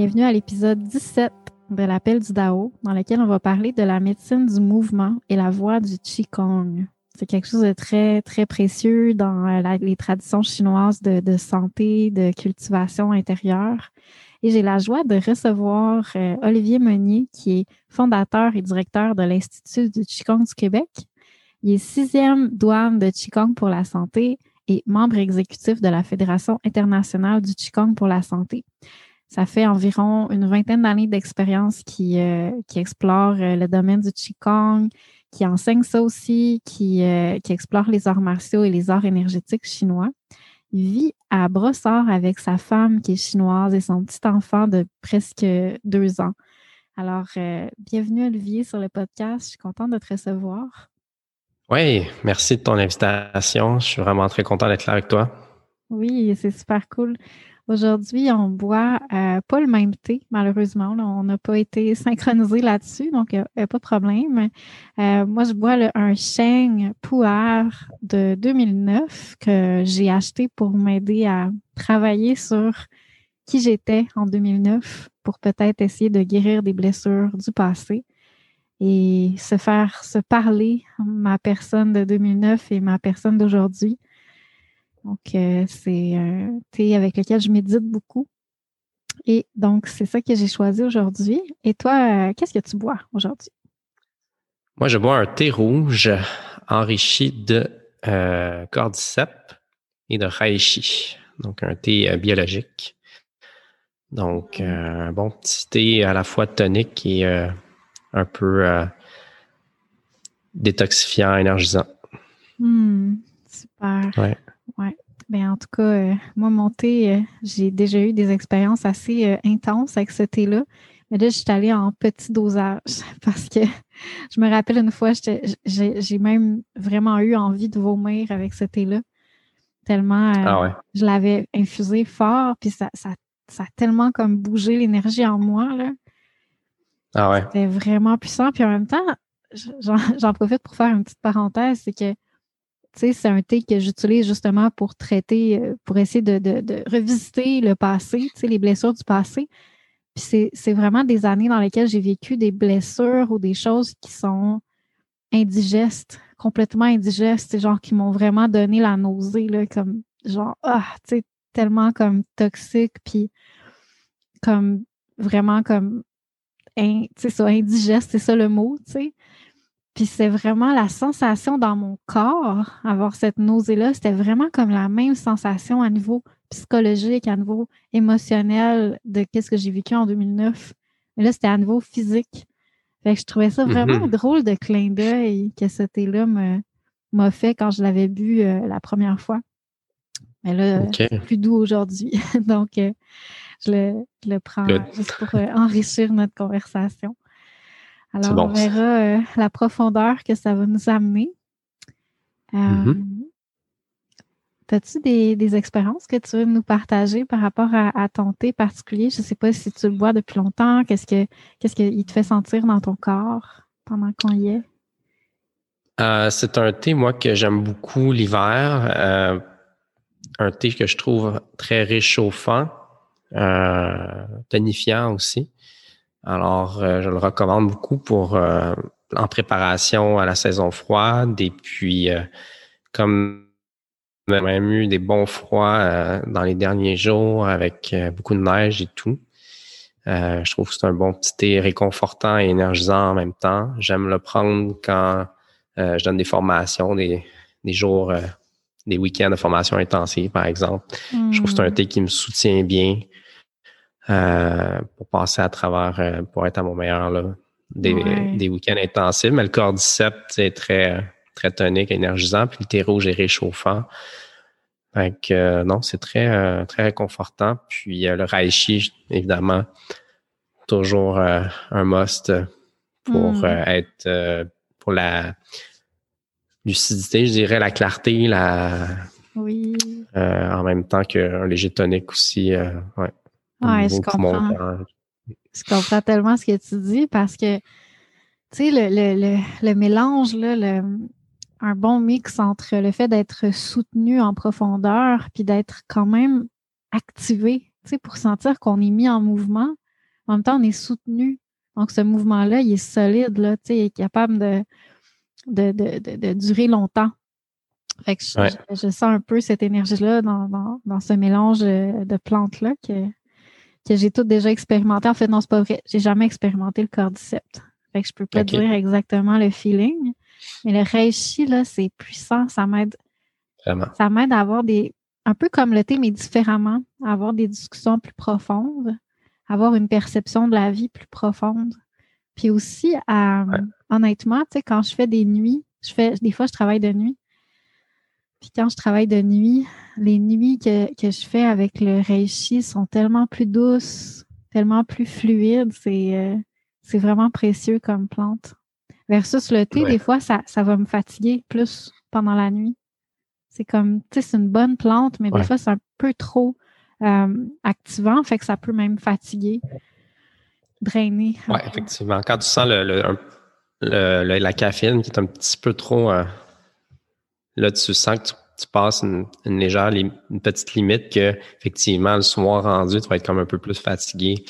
Bienvenue à l'épisode 17 de l'appel du Dao, dans lequel on va parler de la médecine du mouvement et la voie du Qigong. C'est quelque chose de très, très précieux dans euh, les traditions chinoises de, santé, de cultivation intérieure. Et j'ai la joie de recevoir euh, Olivier Meunier, qui est fondateur et directeur de l'Institut du Qigong du Québec. Il est sixième douane de Qigong pour la santé et membre exécutif de la Fédération internationale du Qigong pour la santé. Ça fait environ une vingtaine d'années d'expérience qui, euh, qui explore euh, le domaine du Qigong, qui enseigne ça aussi, qui, euh, qui explore les arts martiaux et les arts énergétiques chinois. Il vit à Brossard avec sa femme qui est chinoise et son petit enfant de presque deux ans. Alors, bienvenue Olivier sur le podcast. Je suis contente de te recevoir. Oui, merci de ton invitation. Je suis vraiment très content d'être là avec toi. Oui, c'est super cool. Aujourd'hui, on boit euh, pas le même thé, malheureusement. on n'a pas été synchronisé là-dessus, donc il n'y a, pas de problème. Euh, moi, je bois un Sheng Pu'er de 2009 que j'ai acheté pour m'aider à travailler sur qui j'étais en 2009 pour peut-être essayer de guérir des blessures du passé et se faire se parler ma personne de 2009 et ma personne d'aujourd'hui donc, euh, c'est un thé avec lequel je médite beaucoup. Et donc, c'est ça que j'ai choisi aujourd'hui. Et toi, euh, qu'est-ce que tu bois aujourd'hui? Moi, je bois un thé rouge enrichi de euh, cordyceps et de reishi. Donc, un thé biologique. Donc, mmh. un bon petit thé à la fois tonique et un peu détoxifiant, énergisant. Mmh, super. Ouais. Oui. Ben, en tout cas, euh, moi, mon thé, euh, j'ai déjà eu des expériences assez euh, intenses avec ce thé-là. Mais là, je suis allée en petit dosage parce que je me rappelle une fois, j'ai même vraiment eu envie de vomir avec ce thé-là. Tellement ah je l'avais infusé fort, puis ça, ça, ça, a tellement comme bougé l'énergie en moi. Là. Ah ouais. C'était vraiment puissant. Puis en même temps, j'en profite pour faire une petite parenthèse, c'est que c'est un thé que j'utilise justement pour traiter, euh, pour essayer de, revisiter le passé, les blessures du passé. Puis c'est vraiment des années dans lesquelles j'ai vécu des blessures ou des choses qui sont indigestes, complètement indigestes, genre qui m'ont vraiment donné la nausée, là, comme genre, ah, tu sais, tellement comme toxique, puis comme vraiment comme, tu sais, ça, indigeste, c'est ça le mot, tu sais. Puis c'est vraiment la sensation dans mon corps, avoir cette nausée-là, c'était vraiment comme la même sensation à niveau psychologique, à niveau émotionnel de qu'est-ce que j'ai vécu en 2009. Mais là, c'était à niveau physique. Fait que je trouvais ça vraiment mm-hmm. drôle de clin d'œil que ce thé-là m'a fait quand je l'avais bu euh, la première fois. Mais là, c'est plus doux aujourd'hui. Donc, euh, je, le, je, le, prends juste pour euh, enrichir notre conversation. Alors, on verra euh, la profondeur que ça va nous amener. Euh, mm-hmm. As-tu des, expériences que tu veux nous partager par rapport à, ton thé particulier? Je ne sais pas si tu le bois depuis longtemps. Qu'est-ce que qu'est-ce qu'il te fait sentir dans ton corps pendant qu'on y est? Euh, c'est un thé, moi, que j'aime beaucoup l'hiver. Euh, un thé que je trouve très réchauffant, euh, tonifiant aussi. Alors, je le recommande beaucoup pour en préparation à la saison froide. Et puis, comme on a même eu des bons froids dans les derniers jours avec beaucoup de neige et tout. je trouve que c'est un bon petit thé réconfortant et énergisant en même temps. J'aime le prendre quand euh, je donne des formations, des, jours, euh, des week-ends de formation intensive, par exemple. Je trouve que c'est un hmm. thé qui me soutient bien euh, pour passer à travers, pour être à mon meilleur, là, des, week-ends intensifs. Mais le cordyceps, c'est très, très tonique, énergisant, puis le thé rouge est réchauffant. Donc, non, c'est très, très réconfortant. Puis le reishi, évidemment, toujours un must pour hmm. être pour la lucidité, je dirais, la clarté, la. Oui. Euh, en même temps qu'un léger tonique aussi. Euh, ouais, ouais je comprends. Je comprends tellement ce que tu dis parce que, tu sais, le, le, le, mélange, là, le, un bon mix entre le fait d'être soutenu en profondeur puis d'être quand même activé, tu sais, pour sentir qu'on est mis en mouvement. En même temps, on est soutenu. Donc, ce mouvement-là, il est solide, là, tu sais, il est capable de, de, de, de, durer longtemps. Fait que je, sens un peu cette énergie-là dans, dans, dans, ce mélange de plantes-là que, que j'ai tout déjà expérimenté. En fait, non, c'est pas vrai. J'ai jamais expérimenté le cordyceps. Fait que je peux pas dire exactement le feeling. Mais le reishi, là, c'est puissant. Ça m'aide. Ça m'aide à avoir des. Un peu comme le thé, mais différemment. À avoir des discussions plus profondes. Avoir une perception de la vie plus profonde. Puis aussi, à, honnêtement, tu sais, quand je fais des nuits, je fais, des fois, je travaille de nuit. Puis quand je travaille de nuit, les nuits que, je fais avec le reishi sont tellement plus douces, tellement plus fluides. C'est, euh, c'est vraiment précieux comme plante. Versus le thé, des fois, ça, ça va me fatiguer plus pendant la nuit. C'est comme, tu sais, c'est une bonne plante, mais des fois, c'est un peu trop euh, activant, fait que ça peut même fatiguer, drainer. Oui, effectivement. Quand tu sens le, la caféine qui est un petit peu trop. Euh, là, tu sens que tu, passes une, légère, une petite limite que, effectivement, le soir rendu, tu vas être comme un peu plus fatigué.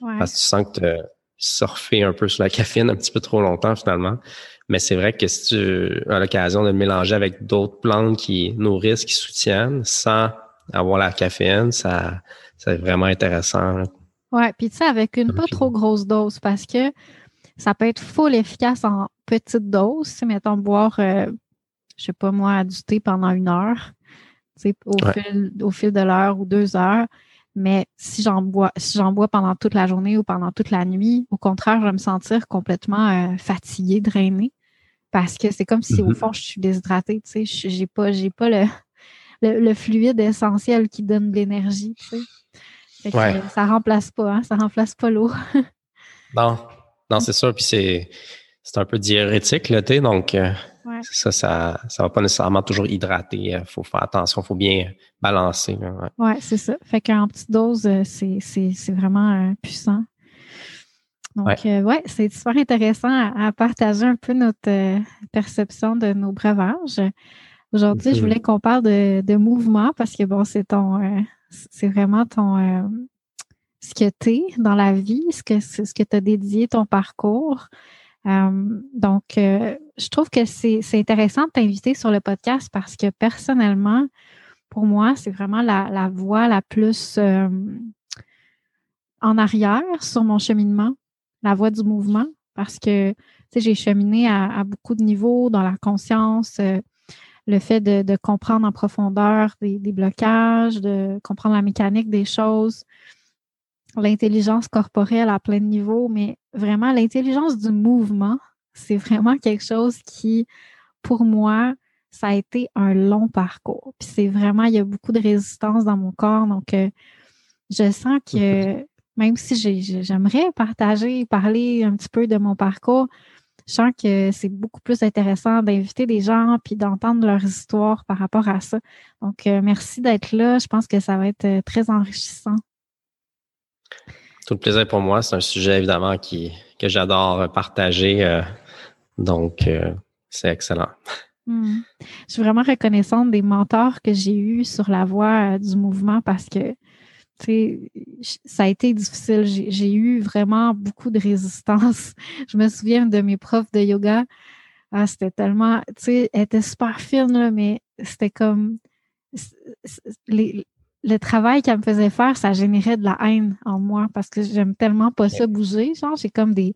Parce que tu sens que tu as surfé un peu sur la caféine un petit peu trop longtemps, finalement. Mais c'est vrai que si tu as l'occasion de le mélanger avec d'autres plantes qui nourrissent, qui soutiennent, sans avoir la caféine, ça, c'est vraiment intéressant. Ouais, puis tu sais, avec une pas trop grosse dose, parce que ça peut être full efficace en petite dose. Si, mettons, boire, euh, je sais pas moi, du thé pendant une heure, au, fil, au fil de l'heure ou deux heures. Mais si j'en bois, si j'en bois pendant toute la journée ou pendant toute la nuit, au contraire, je vais me sentir complètement euh, fatiguée, drainée. Parce que c'est comme si au mm-hmm. fond, je suis déshydratée, tu sais, j'ai pas, j'ai pas le, le, fluide essentiel qui donne de l'énergie, tu sais. ça remplace pas, hein, ça remplace pas l'eau. non, non, c'est ça. Puis c'est, c'est un peu diurétique, le thé. Donc, euh, ça, ça ne va pas nécessairement toujours hydrater. Il faut faire attention, il faut bien balancer. Oui, ouais, c'est ça. Fait qu'en petite dose, euh, c'est, vraiment euh, puissant. Donc, ouais, c'est super intéressant à, partager un peu notre perception de nos breuvages. Aujourd'hui, je mm-hmm. voulais qu'on parle de, de, mouvement parce que, bon, c'est ton, c'est vraiment ton, ce que tu es dans la vie, ce que, ce que tu as dédié ton parcours. Euh, donc, euh, je trouve que c'est intéressant de t'inviter sur le podcast parce que personnellement, pour moi, c'est vraiment la, la, voie la plus euh, en arrière sur mon cheminement, la voie du mouvement, parce que j'ai cheminé à, beaucoup de niveaux dans la conscience, le fait de, de, comprendre en profondeur des, des, blocages, de comprendre la mécanique des choses, l'intelligence corporelle à plein de niveaux, mais vraiment l'intelligence du mouvement, c'est vraiment quelque chose qui, pour moi, ça a été un long parcours. Puis c'est vraiment, il y a beaucoup de résistance dans mon corps. Donc, euh, je sens que même si j'aimerais partager, parler un petit peu de mon parcours, je sens que c'est beaucoup plus intéressant d'inviter des gens puis d'entendre leur histoire par rapport à ça. Donc, euh, merci d'être là. Je pense que ça va être euh, très enrichissant. Tout le plaisir pour moi. C'est un sujet évidemment qui, que j'adore partager. Donc, c'est excellent. Hmm. Je suis vraiment reconnaissante des mentors que j'ai eus sur la voie du mouvement parce que ça a été difficile. J'ai eu vraiment beaucoup de résistance. Je me souviens de mes profs de yoga. Ah, c'était tellement, tu sais, elle était super fine, mais c'était comme le travail qu'elle me faisait faire, ça générait de la haine en moi parce que j'aime tellement pas ça bouger. Genre, j'ai comme des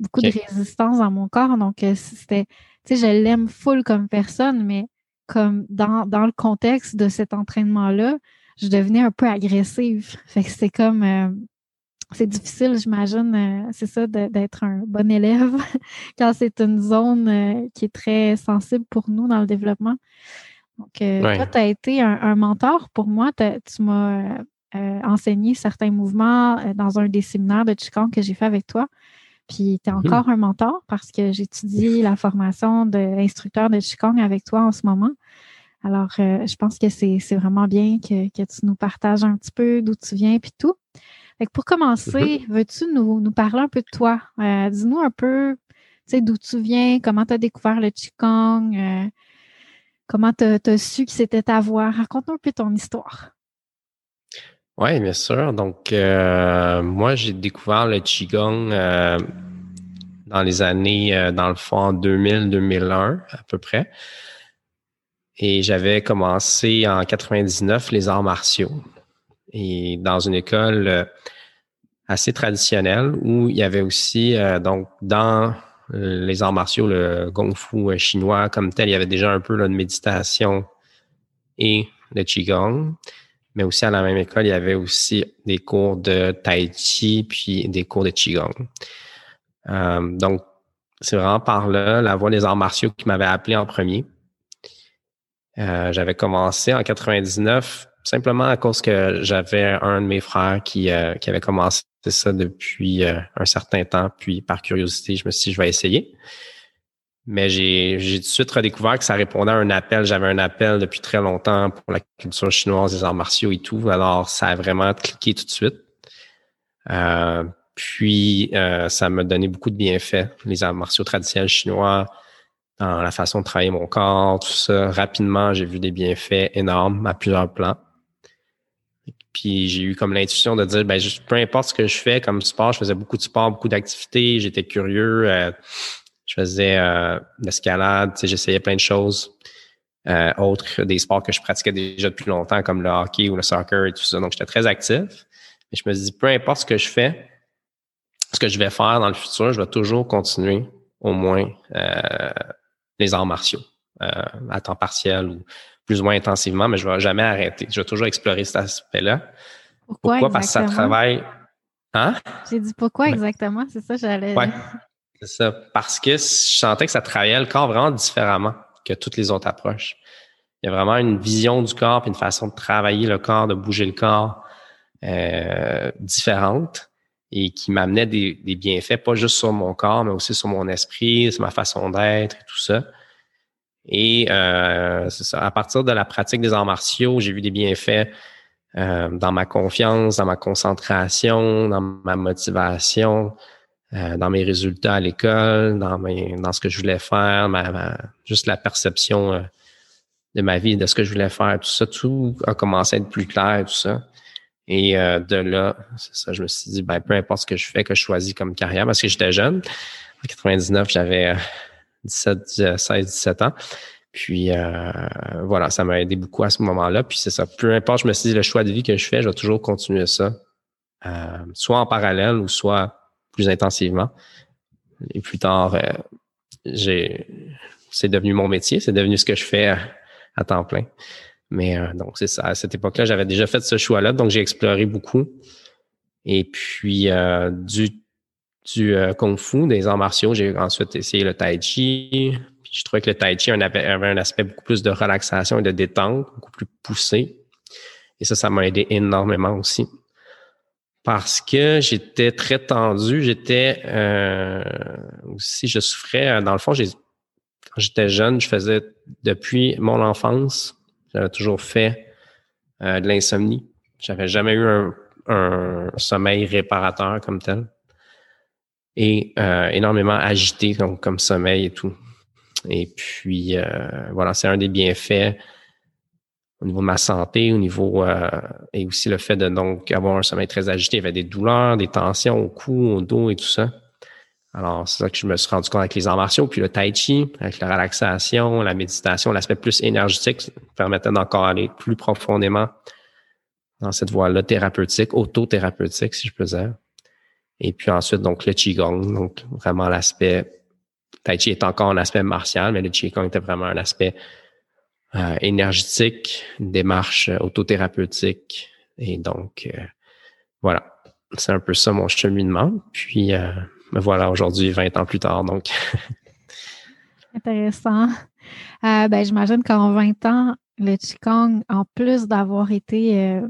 beaucoup de résistance dans mon corps. Donc, euh, c'était, tu sais, je l'aime full comme personne, mais comme dans, dans le contexte de cet entraînement-là, je devenais un peu agressive. Fait que c'est comme euh, c'est difficile, j'imagine, euh, c'est ça, d'être un bon élève quand c'est une zone euh, qui est très sensible pour nous dans le développement. Donc, toi, tu as été un, mentor pour moi. Tu m'as enseigné certains mouvements dans un des séminaires de Qigong que j'ai fait avec toi. Puis tu es mm-hmm. encore un mentor parce que j'étudie la formation d'instructeur de Qigong avec toi en ce moment. Alors, euh, je pense que c'est vraiment bien que, tu nous partages un petit peu d'où tu viens puis tout. Fait pour commencer, mhm. veux-tu nous, parler un peu de toi? Euh, dis-nous un peu d'où tu viens, comment tu as découvert le Qigong, euh, comment tu as, su que c'était ta voix? Raconte-nous un peu ton histoire. Oui, bien sûr. Donc, moi, j'ai découvert le Qigong dans les années, dans le fond, en 2000-2001 à peu près. Et j'avais commencé en 99 les arts martiaux. Et dans une école euh, assez traditionnelle où il y avait aussi, euh, donc, dans les arts martiaux, le Kung Fu euh, chinois comme tel, il y avait déjà un peu de méditation et le Qigong. Mais aussi à la même école, il y avait aussi des cours de Tai Chi puis des cours de Qigong. donc, c'est vraiment par là, la voie des arts martiaux qui m'avait appelé en premier. Euh, j'avais commencé en 99 simplement à cause que j'avais un de mes frères qui, euh, qui avait commencé ça depuis euh, un certain temps, puis par curiosité, je me suis dit, je vais essayer. Mais j'ai, j'ai tout de suite redécouvert que ça répondait à un appel. J'avais un appel depuis très longtemps pour la culture chinoise, les arts martiaux et tout. Alors, ça a vraiment cliqué tout de suite. puis, ça m'a donné beaucoup de bienfaits. Les arts martiaux traditionnels chinois, dans la façon de travailler mon corps, tout ça. Rapidement, j'ai vu des bienfaits énormes à plusieurs plans. Puis j'ai eu comme l'intuition de dire, ben, peu importe ce que je fais comme sport, je faisais beaucoup de sport, beaucoup d'activités, j'étais curieux, euh, je faisais euh, l'escalade, j'essayais plein de choses. Euh, autres des sports que je pratiquais déjà depuis longtemps, comme le hockey ou le soccer et tout ça. Donc, j'étais très actif. Mais je me dis, peu importe ce que je fais, ce que je vais faire dans le futur, je vais toujours continuer au moins euh, les arts martiaux euh, à temps partiel ou plus ou moins intensivement, mais je ne vais jamais arrêter. Je vais toujours explorer cet aspect-là. Pourquoi? Parce que ça travaille. Hein? J'ai dit pourquoi exactement? C'est ça, j'allais. Oui, c'est ça. Parce que je sentais que ça travaillait le corps vraiment différemment que toutes les autres approches. Il y a vraiment une vision du corps et une façon de travailler le corps, de bouger le corps euh, différente et qui m'amenait des, bienfaits, pas juste sur mon corps, mais aussi sur mon esprit, sur ma façon d'être et tout ça. Et euh, ça, à partir de la pratique des arts martiaux, j'ai vu des bienfaits euh, dans ma confiance, dans ma concentration, dans ma motivation, euh, dans mes résultats à l'école, dans, dans ce que je voulais faire, ma, juste la perception euh, de ma vie, de ce que je voulais faire, tout ça, tout a commencé à être plus clair, tout ça. Et euh, de là, c'est ça, je me suis dit, ben, peu importe ce que je fais, que je choisis comme carrière, parce que j'étais jeune. En 99, j'avais 17, 16, 17 ans. Puis euh, voilà, ça m'a aidé beaucoup à ce moment-là. Puis c'est ça, peu importe, je me suis dit, le choix de vie que je fais, je vais toujours continuer ça. Euh, soit en parallèle ou soit plus intensivement. Et plus tard, j'ai c'est devenu mon métier, c'est devenu ce que je fais à temps plein. Mais euh, donc, c'est ça. À cette époque-là, j'avais déjà fait ce choix-là, donc j'ai exploré beaucoup. Et puis, euh, du, du euh, Kung Fu, des arts martiaux, j'ai ensuite essayé le Tai Chi. Je trouvais que le Tai Chi avait, un aspect beaucoup plus de relaxation et de détente, beaucoup plus poussé. Et ça, ça m'a aidé énormément aussi. Parce que j'étais très tendu. J'étais euh, aussi, je souffrais. Dans le fond, j'ai, quand j'étais jeune, je faisais depuis mon enfance, j'avais toujours fait euh, de l'insomnie. J'avais jamais eu un, un, sommeil réparateur comme tel. Et euh, énormément agité donc, comme sommeil et tout. Et puis, euh, voilà, c'est un des bienfaits au niveau de ma santé, au niveau euh, et aussi le fait de donc avoir un sommeil très agité, il y avait des douleurs, des tensions au cou, au dos et tout ça. Alors, c'est ça que je me suis rendu compte avec les arts martiaux, puis le tai chi, avec la relaxation, la méditation, l'aspect plus énergétique permettait d'encore aller plus profondément dans cette voie-là thérapeutique, autothérapeutique, si je peux dire. Et puis ensuite, donc, le Qigong, donc vraiment l'aspect, Tai Chi est encore un aspect martial, mais le Qigong était vraiment un aspect euh, énergétique, une démarche euh, autothérapeutique. Et donc, euh, voilà, c'est un peu ça mon cheminement. Puis, me voilà aujourd'hui, 20 ans plus tard, donc. Intéressant. ben, j'imagine qu'en 20 ans, le Qigong, en plus d'avoir été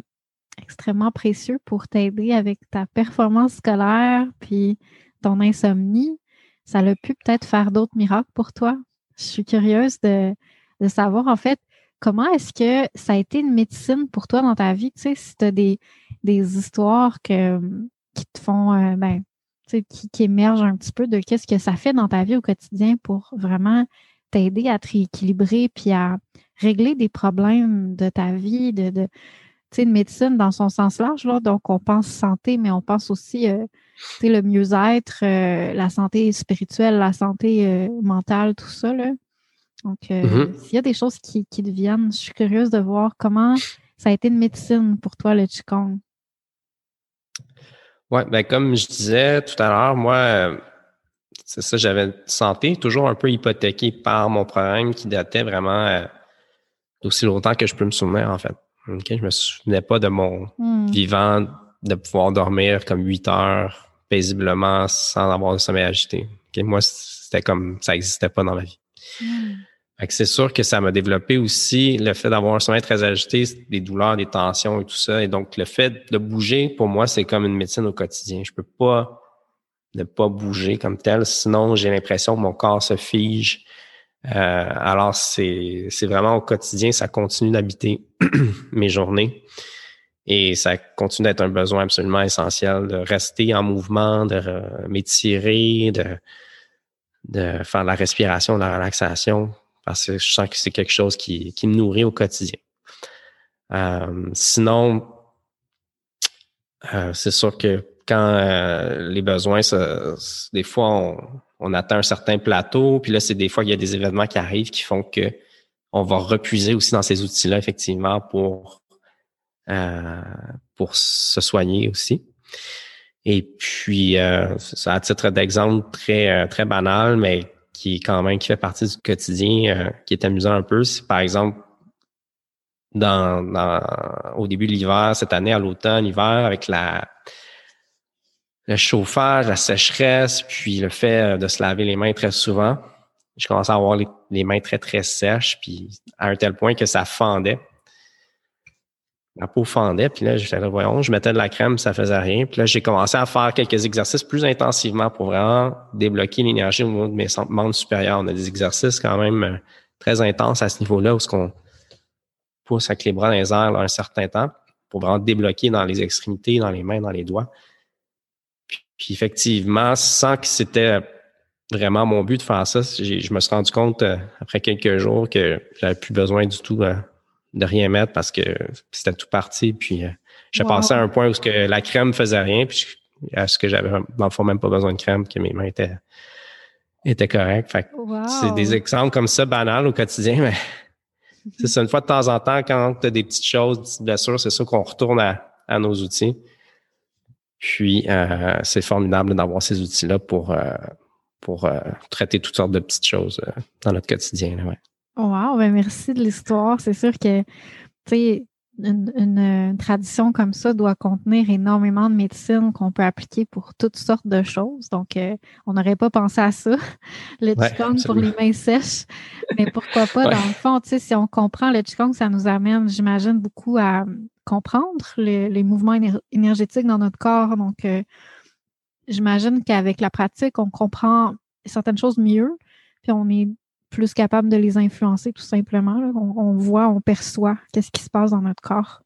extrêmement précieux pour t'aider avec ta performance scolaire puis ton insomnie, ça a pu peut-être faire d'autres miracles pour toi. Je suis curieuse de, de savoir, en fait, comment est-ce que ça a été une médecine pour toi dans ta vie? Tu sais, si tu as des, des histoires que, qui te font, euh, ben, tu sais, qui, émergent un petit peu de qu'est-ce que ça fait dans ta vie au quotidien pour vraiment t'aider à te rééquilibrer puis à régler des problèmes de ta vie, de, de tu sais, de médecine dans son sens large, là. Donc, on pense santé, mais on pense aussi, euh, tu sais, le mieux-être, euh, la santé spirituelle, la santé mentale, tout ça, là. Donc, euh, mm-hmm. s'il y a des choses qui, qui deviennent, je suis curieuse de voir comment ça a été une médecine pour toi, le Qigong. Oui, ben comme je disais tout à l'heure, moi, euh, c'est ça, j'avais une santé toujours un peu hypothéquée par mon problème qui datait vraiment euh, d'aussi longtemps que je peux me souvenir, en fait. Okay? Je me souvenais pas de mon hmm. vivant de pouvoir dormir comme huit heures paisiblement sans avoir le sommeil agité. Moi, c'était comme ça n'existait pas dans ma vie. Hmm c'est sûr que ça m'a développé aussi le fait d'avoir un sommeil très agité, des douleurs, des tensions et tout ça. Et donc, le fait de bouger, pour moi, c'est comme une médecine au quotidien. Je peux pas ne pas bouger comme tel, sinon j'ai l'impression que mon corps se fige. Euh, alors, c'est, vraiment au quotidien, ça continue d'habiter mes journées. Et ça continue d'être un besoin absolument essentiel de rester en mouvement, de m'étirer, de, de faire la respiration, la relaxation parce que je sens que c'est quelque chose qui, qui, me nourrit au quotidien. Euh, sinon, euh, c'est sûr que quand euh, les besoins, des fois, on, on, atteint un certain plateau, puis là, c'est des fois qu'il y a des événements qui arrivent qui font que on va repuiser aussi dans ces outils-là, effectivement, pour, pour se soigner aussi. Et puis, à titre d'exemple très, très banal, mais qui est quand même qui fait partie du quotidien, euh, qui est amusant un peu. C'est par exemple dans, dans, au début de l'hiver, cette année, à l'automne, l'hiver, avec la le chauffage, la sécheresse, puis le fait de se laver les mains très souvent, je commençais à avoir les, les mains très, très sèches, puis à un tel point que ça fendait ma peau fendait. Puis là, j'étais là, voyons, je mettais de la crème, ça faisait rien. Puis là, j'ai commencé à faire quelques exercices plus intensivement pour vraiment débloquer l'énergie au niveau de mes membres supérieurs. On a des exercices quand même euh, très intenses à ce niveau-là où ce qu'on pousse avec les bras dans les airs un certain temps pour vraiment débloquer dans les extrémités, dans les mains, dans les doigts. Puis, effectivement, sans que c'était vraiment mon but de faire ça, je me suis rendu compte euh, après quelques jours que j'avais plus besoin du tout euh, de rien mettre parce que c'était tout parti. Puis euh, j'ai passé à un point où ce que la crème faisait rien, puis à ce que j'avais dans le fond même pas besoin de crème, que mes mains étaient, étaient correctes. Fait c'est des exemples comme ça banals au quotidien, mais c'est ça, une fois de temps en temps, quand tu as des petites choses, des petites blessures, c'est ça qu'on retourne à, nos outils. Puis euh, c'est formidable d'avoir ces outils-là pour, euh, pour traiter toutes sortes de petites choses dans notre quotidien. ouais. Wow, ben merci de l'histoire. C'est sûr que, tu sais, une, tradition comme ça doit contenir énormément de médecine qu'on peut appliquer pour toutes sortes de choses. Donc, euh, on n'aurait pas pensé à ça, le Qigong pour les mains sèches. Mais pourquoi pas, dans le fond, tu sais, si on comprend le Qigong, ça nous amène, j'imagine, beaucoup à, comprendre les mouvements énergétiques dans notre corps. Donc, euh, j'imagine qu'avec la pratique, on comprend certaines choses mieux, puis on est plus capable de les influencer tout simplement. On, voit, on perçoit qu'est-ce qui se passe dans notre corps.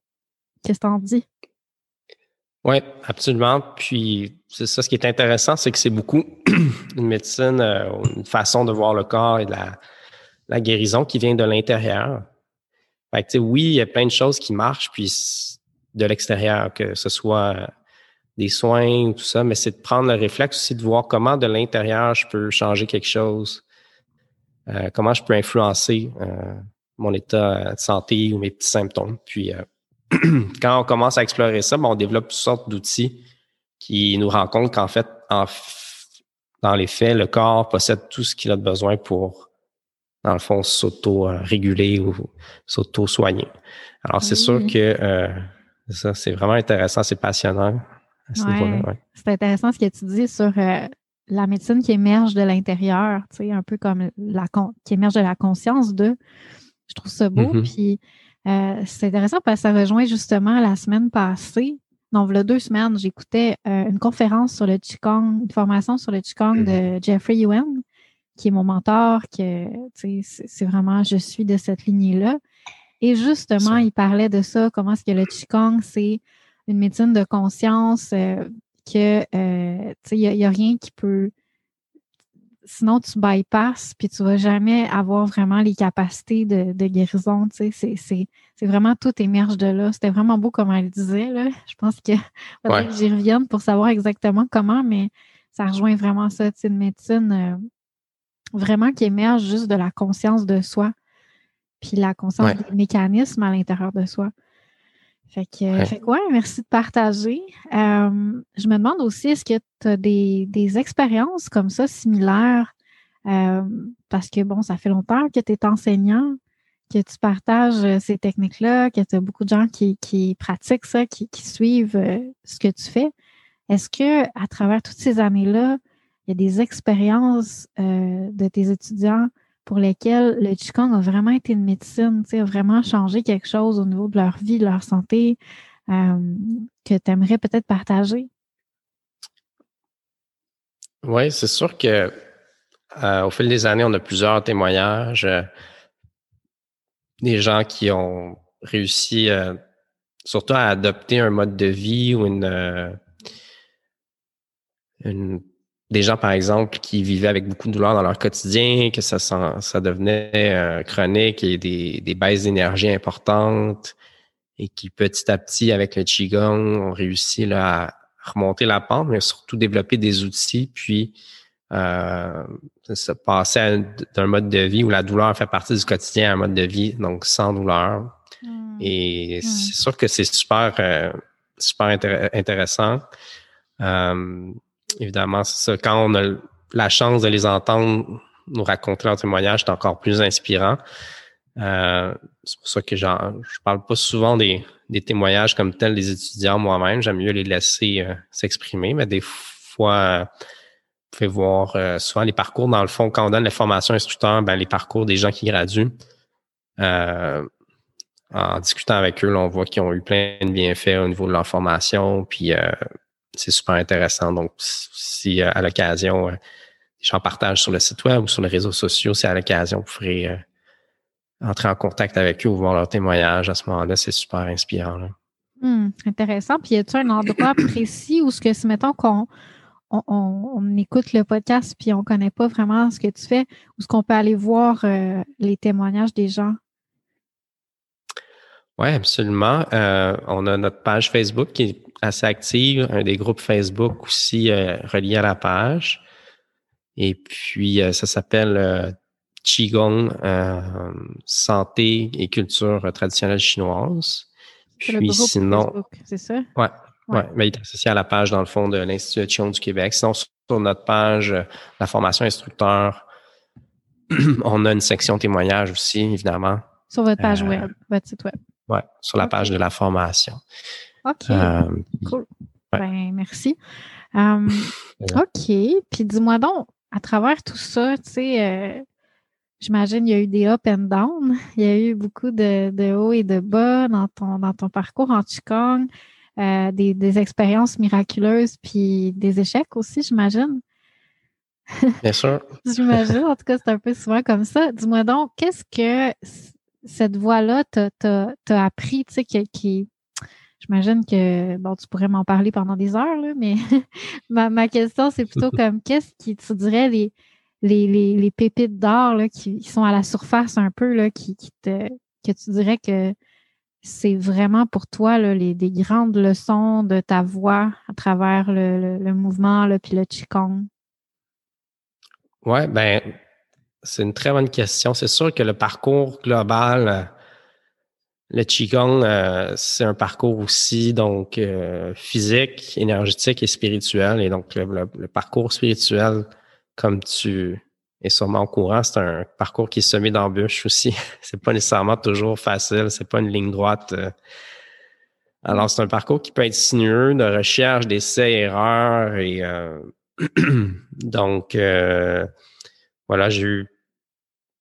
Qu'est-ce que t'en dis? Oui, absolument. Puis c'est ça, ce qui est intéressant, c'est que c'est beaucoup une médecine, euh, une façon de voir le corps et de la, guérison qui vient de l'intérieur. Fait que, oui, il y a plein de choses qui marchent, puis de l'extérieur, que ce soit des soins ou tout ça, mais c'est de prendre le réflexe aussi de voir comment de l'intérieur je peux changer quelque chose, euh, comment je peux influencer euh, mon état de santé ou mes petits symptômes? Puis euh, quand on commence à explorer ça, ben, on développe toutes sortes d'outils qui nous rendent compte qu'en fait, en, dans les faits, le corps possède tout ce qu'il a besoin pour, dans le fond, s'auto-réguler ou s'auto-soigner. Alors, c'est sûr que ça, c'est vraiment intéressant, c'est passionnant. C'est intéressant ce que tu dis sur euh, la médecine qui émerge de l'intérieur, tu sais, un peu comme la qui émerge de la conscience de. Je trouve ça beau. Mm-hmm. Puis euh, c'est intéressant parce que ça rejoint justement la semaine passée. Y a deux semaines, j'écoutais euh, une conférence sur le Qigong, une formation sur le Qigong de mm-hmm. Jeffrey Yuen, qui est mon mentor, que c'est vraiment, je suis de cette lignée-là. Et justement, il parlait de ça, comment est-ce que le Qigong, c'est une médecine de conscience euh, que euh, il n'y a, rien qui peut. Sinon, tu bypasses, puis tu ne vas jamais avoir vraiment les capacités de, guérison. C'est, c'est, vraiment tout émerge de là. C'était vraiment beau comme elle disait. Là. Je pense que que j'y revienne pour savoir exactement comment, mais ça rejoint vraiment ça. Une médecine euh, vraiment qui émerge juste de la conscience de soi, puis la conscience des mécanismes à l'intérieur de soi. Fait que, ouais. merci de partager. Euh, je me demande aussi, est-ce que tu as des, expériences comme ça similaires? Euh, parce que, bon, ça fait longtemps que tu es enseignant, que tu partages euh, ces techniques-là, que tu as beaucoup de gens qui, pratiquent ça, qui, qui suivent ce que tu fais. Est-ce que, à travers toutes ces années-là, il y a des expériences de tes étudiants pour lesquels le Qigong a vraiment été une médecine, a vraiment changé quelque chose au niveau de leur vie, de leur santé, euh, que tu aimerais peut-être partager? Oui, c'est sûr que euh, au fil des années, on a plusieurs témoignages euh, des gens qui ont réussi surtout à adopter un mode de vie ou une, une des gens, par exemple, qui vivaient avec beaucoup de douleur dans leur quotidien, que ça, ça devenait euh, chronique et des, des baisses d'énergie importantes et qui, petit à petit, avec le Qigong, ont réussi là, à remonter la pente, mais surtout développer des outils, puis euh, se passer d'un mode de vie où la douleur fait partie du quotidien à un mode de vie, donc sans douleur. Mmh. Et mmh. c'est sûr que c'est super, euh, super intéressant. Euh, évidemment, c'est ça. Quand on a la chance de les entendre nous raconter leur témoignage, c'est encore plus inspirant. Euh, c'est pour ça que je parle pas souvent des, témoignages comme tels des étudiants moi-même. J'aime mieux les laisser euh, s'exprimer, mais des fois, vous pouvez voir euh, souvent les parcours. Dans le fond, quand on donne les formations instructeurs, ben, les parcours des gens qui graduent. en discutant avec eux, on voit qu'ils ont eu plein de bienfaits au niveau de leur formation, puis c'est super intéressant. Donc, si euh, à l'occasion, euh, les gens partagent sur le site web ou sur les réseaux sociaux, si à l'occasion, vous pourrez euh, entrer en contact avec eux ou voir leur témoignage à ce moment-là, c'est super inspirant. Hmm, intéressant. Puis, y a-t-il un endroit précis où ce que, si mettons qu'on on, écoute le podcast puis on ne connaît pas vraiment ce que tu fais, où ce qu'on peut aller voir les témoignages des gens? Oui, absolument. on a notre page Facebook qui est assez active, un des groupes Facebook aussi euh, relié à la page. Et puis, euh, ça s'appelle euh, Qigong, santé et culture traditionnelle chinoise. Puis sinon, c'est ça? Ouais, ouais. mais il est associé à la page, dans le fond, de l'Institut Qigong du Québec. Sinon, sur notre page, la formation instructeur, on a une section témoignage aussi, évidemment. Sur votre page web, votre site web. Oui, sur la page de la formation. OK. Euh, cool. Ben, merci. Euh, OK. Puis dis-moi donc, à travers tout ça, tu sais, euh, j'imagine il y a eu des up and down. Il y a eu beaucoup de, de hauts et de bas dans ton, dans ton parcours en Qigong, euh, des, des expériences miraculeuses, puis des échecs aussi, j'imagine. Bien sûr. j'imagine. En tout cas, c'est un peu souvent comme ça. Dis-moi donc, qu'est-ce que cette voie-là t'a appris, tu sais, qui, J'imagine que, bon, tu pourrais m'en parler pendant des heures, là, mais ma, ma, question, c'est plutôt comme qu'est-ce qui, tu dirais, les, les, les, les pépites d'or qui, sont à la surface un peu, là, qui, qui te, que tu dirais que c'est vraiment pour toi là, les, des grandes leçons de ta voix à travers le, le, mouvement là, puis le Qigong? Oui, ben c'est une très bonne question. C'est sûr que le parcours global, euh, le Qigong, euh, c'est un parcours aussi donc euh, physique, énergétique et spirituel. Et donc, le, parcours spirituel, comme tu es sûrement au courant, c'est un parcours qui est semé d'embûches aussi. c'est pas nécessairement toujours facile, c'est pas une ligne droite. Alors, c'est un parcours qui peut être sinueux, de recherche, d'essais, erreurs. Et donc, voilà, j'ai eu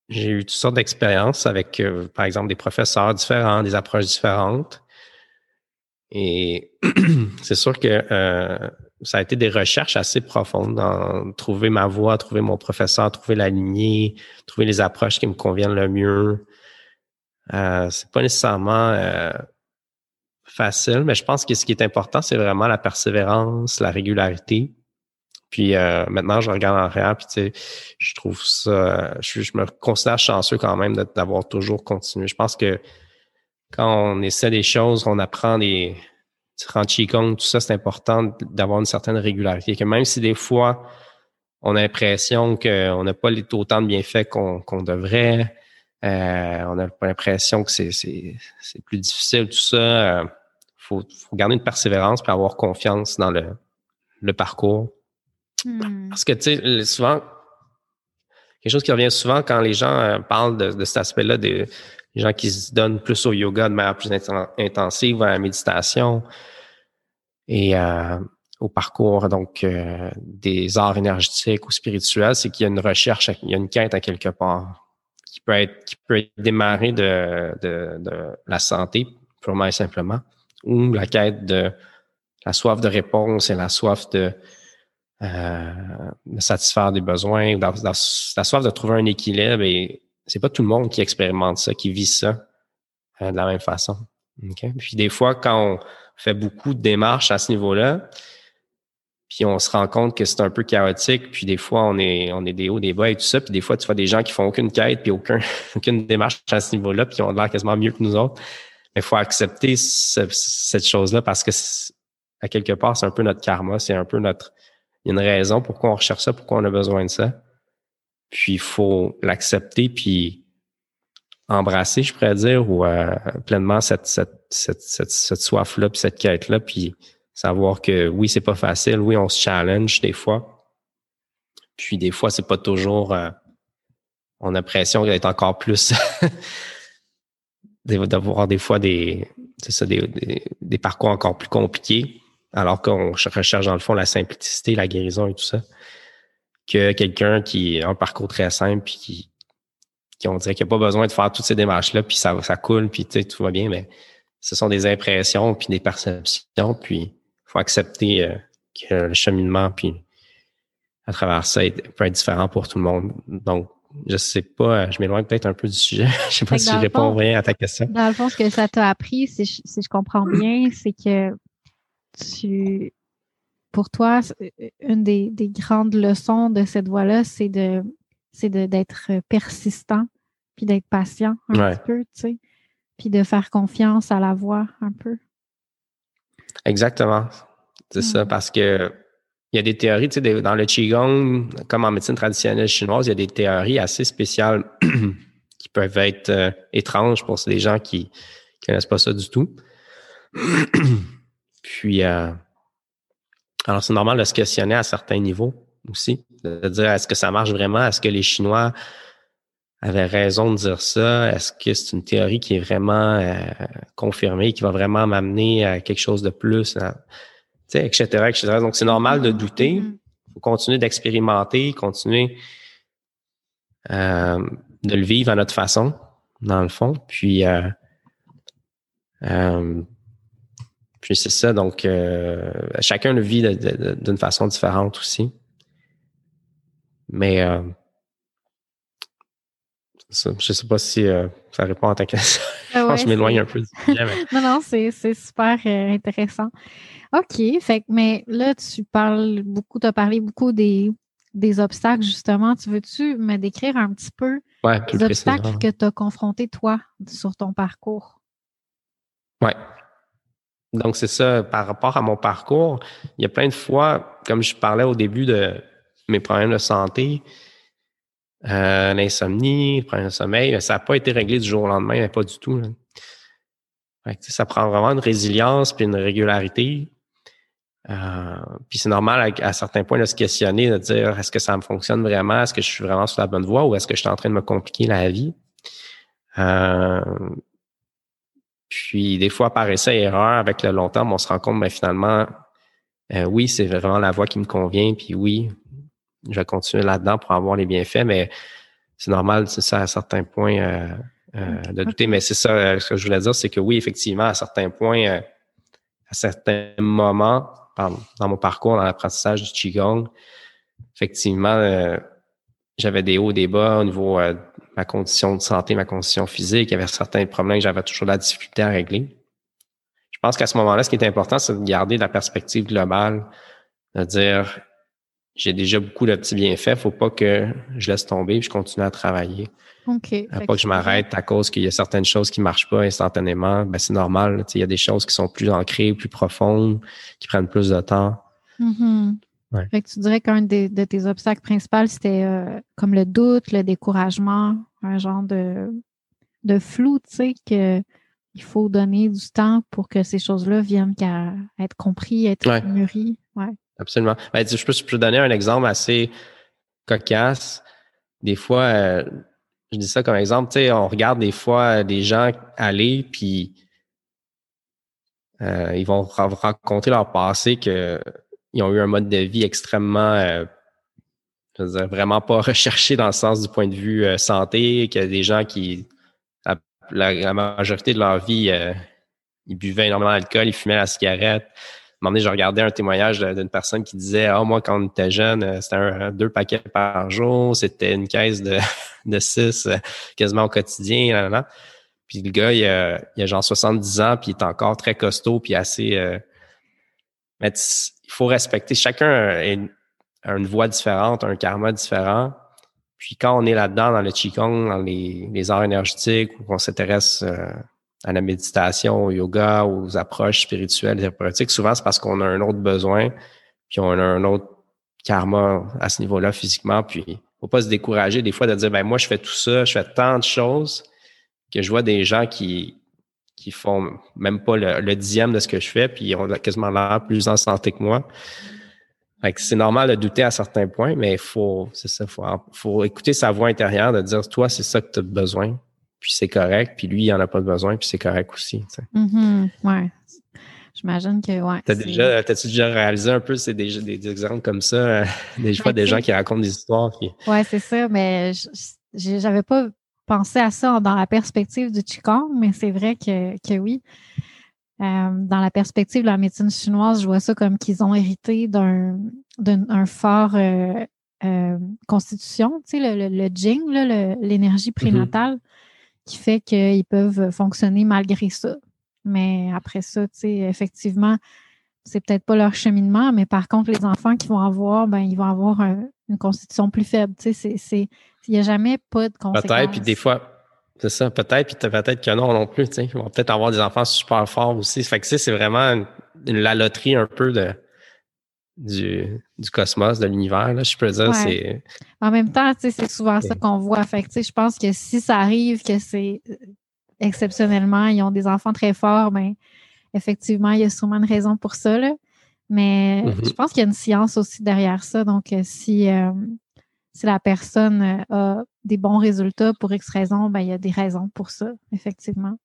j'ai eu toutes sortes d'expériences avec, euh, par exemple, des professeurs différents, des approches différentes. Et c'est sûr que euh, ça a été des recherches assez profondes dans trouver ma voie, trouver mon professeur, trouver la lignée, trouver les approches qui me conviennent le mieux. Euh, c'est pas nécessairement euh, facile, mais je pense que ce qui est important, c'est vraiment la persévérance, la régularité. Puis euh, maintenant, je regarde en arrière, puis tu sais, je trouve ça, je, me considère chanceux quand même d'avoir toujours continué. Je pense que quand on essaie des choses, on apprend des Qigong, tout ça, c'est important d'avoir une certaine régularité. Que même si des fois, on a l'impression qu'on n'a pas autant de bienfaits qu'on devrait, euh, on a l'impression que c'est plus difficile, tout ça. Il euh, faut, faut, garder une persévérance pour avoir confiance dans le, le parcours. Hmm. Parce que, tu sais, souvent, quelque chose qui revient souvent quand les gens euh, parlent de, cet aspect-là, des gens qui se donnent plus au yoga de manière plus intensive, à la méditation et euh, au parcours donc euh, des arts énergétiques ou spirituels, c'est qu'il y a une recherche, il y a une quête à quelque part qui peut être qui peut démarrée de, de, de la santé purement et simplement, ou la quête de la soif de réponse et la soif de euh, de satisfaire des besoins, ou la, soif de trouver un équilibre. Et c'est pas tout le monde qui expérimente ça, qui vit ça euh, de la même façon. Puis des fois, quand on fait beaucoup de démarches à ce niveau-là, puis on se rend compte que c'est un peu chaotique, puis des fois on est on est des hauts, des bas et tout ça, puis des fois tu vois des gens qui font aucune quête puis aucun aucune démarche à ce niveau-là, puis qui ont l'air quasiment mieux que nous autres. Mais il faut accepter cette chose-là parce que à quelque part c'est un peu notre karma, c'est un peu notre il y a une raison pourquoi on recherche ça, pourquoi on a besoin de ça. Puis il faut l'accepter puis embrasser, je pourrais dire, ou euh, pleinement cette, cette, cette, cette, soif-là, puis cette quête-là, puis savoir que oui, c'est pas facile, oui, on se challenge des fois. Puis des fois, c'est pas toujours euh, on a l'impression d'être encore plus d'avoir des fois des, ça, des, des, parcours encore plus compliqués alors qu'on recherche dans le fond la simplicité, la guérison et tout ça, que quelqu'un qui a un parcours très simple puis qui, qui on dirait qu'il n'a pas besoin de faire toutes ces démarches-là, puis ça, ça coule, puis tout va bien, mais ce sont des impressions puis des perceptions, puis il faut accepter euh, que le cheminement, puis à travers ça, peut être différent pour tout le monde. Donc, je sais pas, je m'éloigne peut-être un peu du sujet. je sais pas si je réponds bien à ta question. Dans le fond, ce que ça t'a appris, si je comprends bien, c'est que tu, pour toi, une des, grandes leçons de cette voie-là, c'est de, c'est d'être persistant, puis d'être patient un petit peu, tu sais, puis de faire confiance à la voix un peu. Exactement. C'est ça, parce que il y a des théories, tu sais, dans le Qigong, comme en médecine traditionnelle chinoise, il y a des théories assez spéciales qui peuvent être euh, étranges pour des gens qui ne connaissent pas ça du tout. Puis, euh, alors c'est normal de se questionner à certains niveaux aussi, de dire est-ce que ça marche vraiment? Est-ce que les Chinois avaient raison de dire ça? Est-ce que c'est une théorie qui est vraiment euh, confirmée, qui va vraiment m'amener à quelque chose de plus? Sais, etc., etc. Donc, c'est normal de douter. Il mm-hmm. faut continuer d'expérimenter, continuer euh, de le vivre à notre façon, dans le fond. Puis, euh, euh, puis c'est ça, donc euh, chacun le vit d'une façon différente aussi. Mais je ne sais pas si ça répond à ta question. Ah je pense que je m'éloigne un peu du sujet. non, non, c'est super intéressant. OK. Fait, mais là, tu parles beaucoup, tu as parlé beaucoup des, des obstacles, justement. Tu veux-tu me décrire un petit peu les obstacles que tu as confrontés, toi, sur ton parcours? Oui. Donc, c'est ça. Par rapport à mon parcours, il y a plein de fois, comme je parlais au début de mes problèmes de santé, euh, l'insomnie, le problème de sommeil, ça n'a pas été réglé du jour au lendemain, mais pas du tout. ça prend vraiment une résilience puis une régularité. Euh, puis c'est normal à, certains points de se questionner, de dire est-ce que ça me fonctionne vraiment, est-ce que je suis vraiment sur la bonne voie ou est-ce que je suis en train de me compliquer la vie? Euh, puis des fois, par essai erreur, avec le long terme, on se rend compte, mais ben, finalement, euh, oui, c'est vraiment la voie qui me convient, puis oui, je vais continuer là-dedans pour avoir les bienfaits, mais c'est normal, c'est ça, à certains points, de douter. Mais c'est ça, ce que je voulais dire, c'est que oui, effectivement, à certains points, à certains moments, dans mon parcours dans l'apprentissage du Qigong, effectivement, euh, j'avais des hauts, des bas au niveau euh, ma condition de santé, ma condition physique. Il y avait certains problèmes que j'avais toujours de la difficulté à régler. Je pense qu'à ce moment-là, ce qui est important, c'est de garder la perspective globale, de dire j'ai déjà beaucoup de petits bienfaits, faut pas que je laisse tomber et je continue à travailler. OK. Pas que je m'arrête à cause qu'il y a certaines choses qui marchent pas instantanément. Ben, c'est normal. Il y a des choses qui sont plus ancrées, plus profondes, qui prennent plus de temps. Fait que tu dirais qu'un de tes obstacles principaux, c'était euh, comme le doute, le découragement, un genre de, de flou, tu sais, qu'il faut donner du temps pour que ces choses-là viennent qu'à être compris, être ouais. mûries. Ouais. Absolument. Ben, je, peux, je peux donner un exemple assez cocasse. Des fois, euh, je dis ça comme exemple, tu sais, on regarde des fois des gens aller, puis euh, ils vont raconter leur passé qu'ils ont eu un mode de vie extrêmement, euh, je veux dire, vraiment pas recherché dans le sens du point de vue euh, santé, qu'il y a des gens qui, la, majorité de leur vie, ils buvaient énormément d'alcool, ils fumaient la cigarette, un moment donné, je regardais un témoignage d'une personne qui disait Ah, moi, quand on était jeune, euh, c'était un, deux paquets par jour, c'était une caisse de, de six euh, quasiment au quotidien. Là, Puis le gars, il a, il a, genre 70 ans, puis il est encore très costaud, puis assez. Euh, mais il faut respecter. Chacun a une, voie différente, un karma différent. Puis quand on est là-dedans, dans le Qigong, dans les, les arts énergétiques, où on s'intéresse à la méditation, au yoga, aux approches spirituelles, thérapeutiques, souvent c'est parce qu'on a un autre besoin, puis on a un autre karma à ce niveau-là physiquement, puis faut pas se décourager des fois de dire ben moi je fais tout ça, je fais tant de choses que je vois des gens qui qui font même pas le, dixième de ce que je fais, puis ils ont quasiment l'air plus en santé que moi. c'est normal de douter à certains points, mais il faut, c'est ça, faut, faut écouter sa voix intérieure, de dire toi, c'est ça que tu as besoin puis c'est correct, puis lui, il n'en a pas besoin, puis c'est correct aussi. Mm-hmm. ouais. J'imagine que, ouais. T'as déjà, t'as-tu déjà réalisé un peu, c'est des, des, exemples comme ça, euh, des fois, des gens qui racontent des histoires. Puis... Ouais, c'est ça, mais j'avais pas pensé à ça dans la perspective du Qigong, mais c'est vrai que, que oui. Euh, dans la perspective de la médecine chinoise, je vois ça comme qu'ils ont hérité d'un, d'un fort euh, constitution, tu sais, le, le, Jing, l'énergie mm-hmm. prénatale qui fait qu'ils peuvent fonctionner malgré ça. Mais après ça, tu sais, effectivement, c'est peut-être pas leur cheminement, mais par contre, les enfants qui vont avoir, ben, ils vont avoir une constitution plus faible. Tu sais, c'est, il n'y a jamais pas de conséquences. Peut-être, puis des fois, c'est ça, peut-être, puis peut-être que non non plus, tu sais. Ils vont peut-être avoir des enfants super forts aussi. Fait que, c'est vraiment la loterie un peu de, du, du cosmos, de l'univers, là, je peux dire. C'est... En même temps, c'est souvent ça qu'on voit. Fait je pense que si ça arrive, que c'est euh, exceptionnellement, ils ont des enfants très forts, ben, effectivement, il y a sûrement une raison pour ça. Là. Mais mm-hmm. je pense qu'il y a une science aussi derrière ça. Donc, euh, si, euh, si la personne a des bons résultats pour X raisons, ben, il y a des raisons pour ça, effectivement.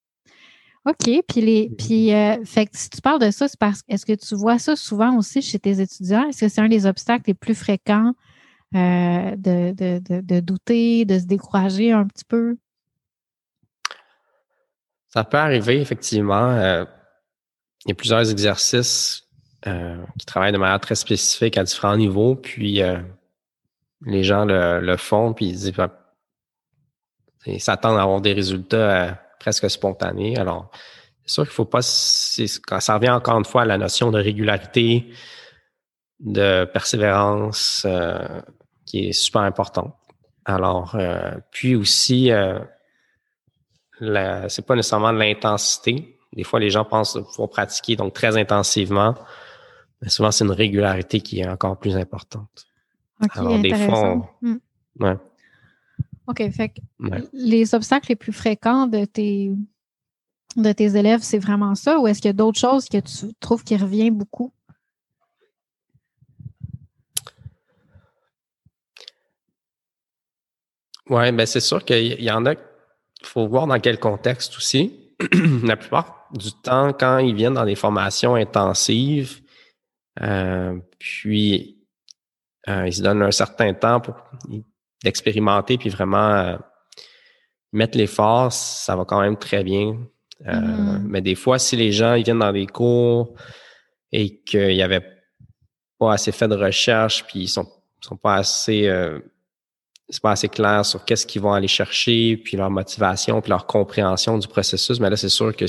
OK. Puis, les, puis euh, fait si tu parles de ça, c'est parce est-ce que tu vois ça souvent aussi chez tes étudiants? Est-ce que c'est un des obstacles les plus fréquents euh, de, douter, de se décourager un petit peu? Ça peut arriver, effectivement. Euh, il y a plusieurs exercices qui travaillent de manière très spécifique à différents niveaux, puis les gens le, font, puis ils ils s'attendent à avoir des résultats presque spontanés. Alors, c'est sûr qu'il faut pas. Ça revient encore une fois à la notion de régularité, de persévérance, euh, qui est super importante. Alors, euh, puis aussi, euh, c'est pas nécessairement l'intensité. Des fois, les gens pensent pouvoir pratiquer donc très intensivement, mais souvent, c'est une régularité qui est encore plus importante. Alors, des fois, hmm. ouais. OK, fait les obstacles les plus fréquents de tes de tes élèves, c'est vraiment ça, ou est-ce qu'il y a d'autres choses que tu trouves qui reviennent beaucoup? Oui, ben c'est sûr qu'il y en a, il faut voir dans quel contexte aussi. La plupart du temps, quand ils viennent dans des formations intensives, euh, puis euh, ils se donnent un certain temps pour d'expérimenter, puis vraiment euh, mettre l'effort, ça va quand même très bien. Mm-hmm. Mais des fois, si les gens ils viennent dans des cours et qu'il n'y avait pas assez fait de recherche, puis ils sont, sont pas assez c'est pas assez clair sur qu'est-ce qu'ils vont aller chercher, puis leur motivation, puis leur compréhension du processus. Mais là, c'est sûr que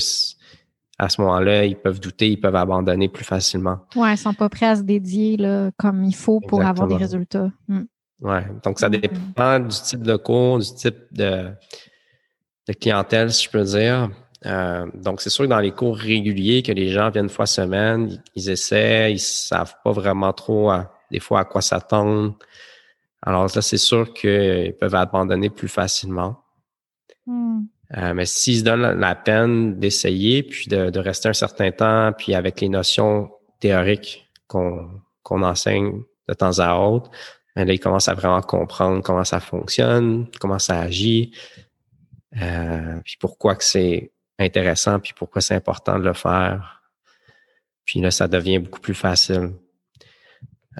à ce moment-là, ils peuvent douter, ils peuvent abandonner plus facilement. Oui, ils sont pas prêts à se dédier là, comme il faut pour avoir des résultats. Mm. Oui, donc ça dépend du type de cours, du type de, de clientèle, si je peux dire. Euh, donc, c'est sûr que dans les cours réguliers, que les gens viennent une fois semaine, ils, essaient, ils savent pas vraiment trop des fois à quoi s'attendre. Alors là, c'est sûr qu'ils peuvent abandonner plus facilement. Hmm. Euh, mais s'ils se donnent la peine d'essayer, puis de, rester un certain temps, puis avec les notions théoriques qu'on enseigne de temps à autre, ben là, ils commencent à vraiment comprendre comment ça fonctionne, comment ça agit, euh, puis pourquoi que c'est intéressant, puis pourquoi c'est important de le faire. Puis là, ça devient beaucoup plus facile.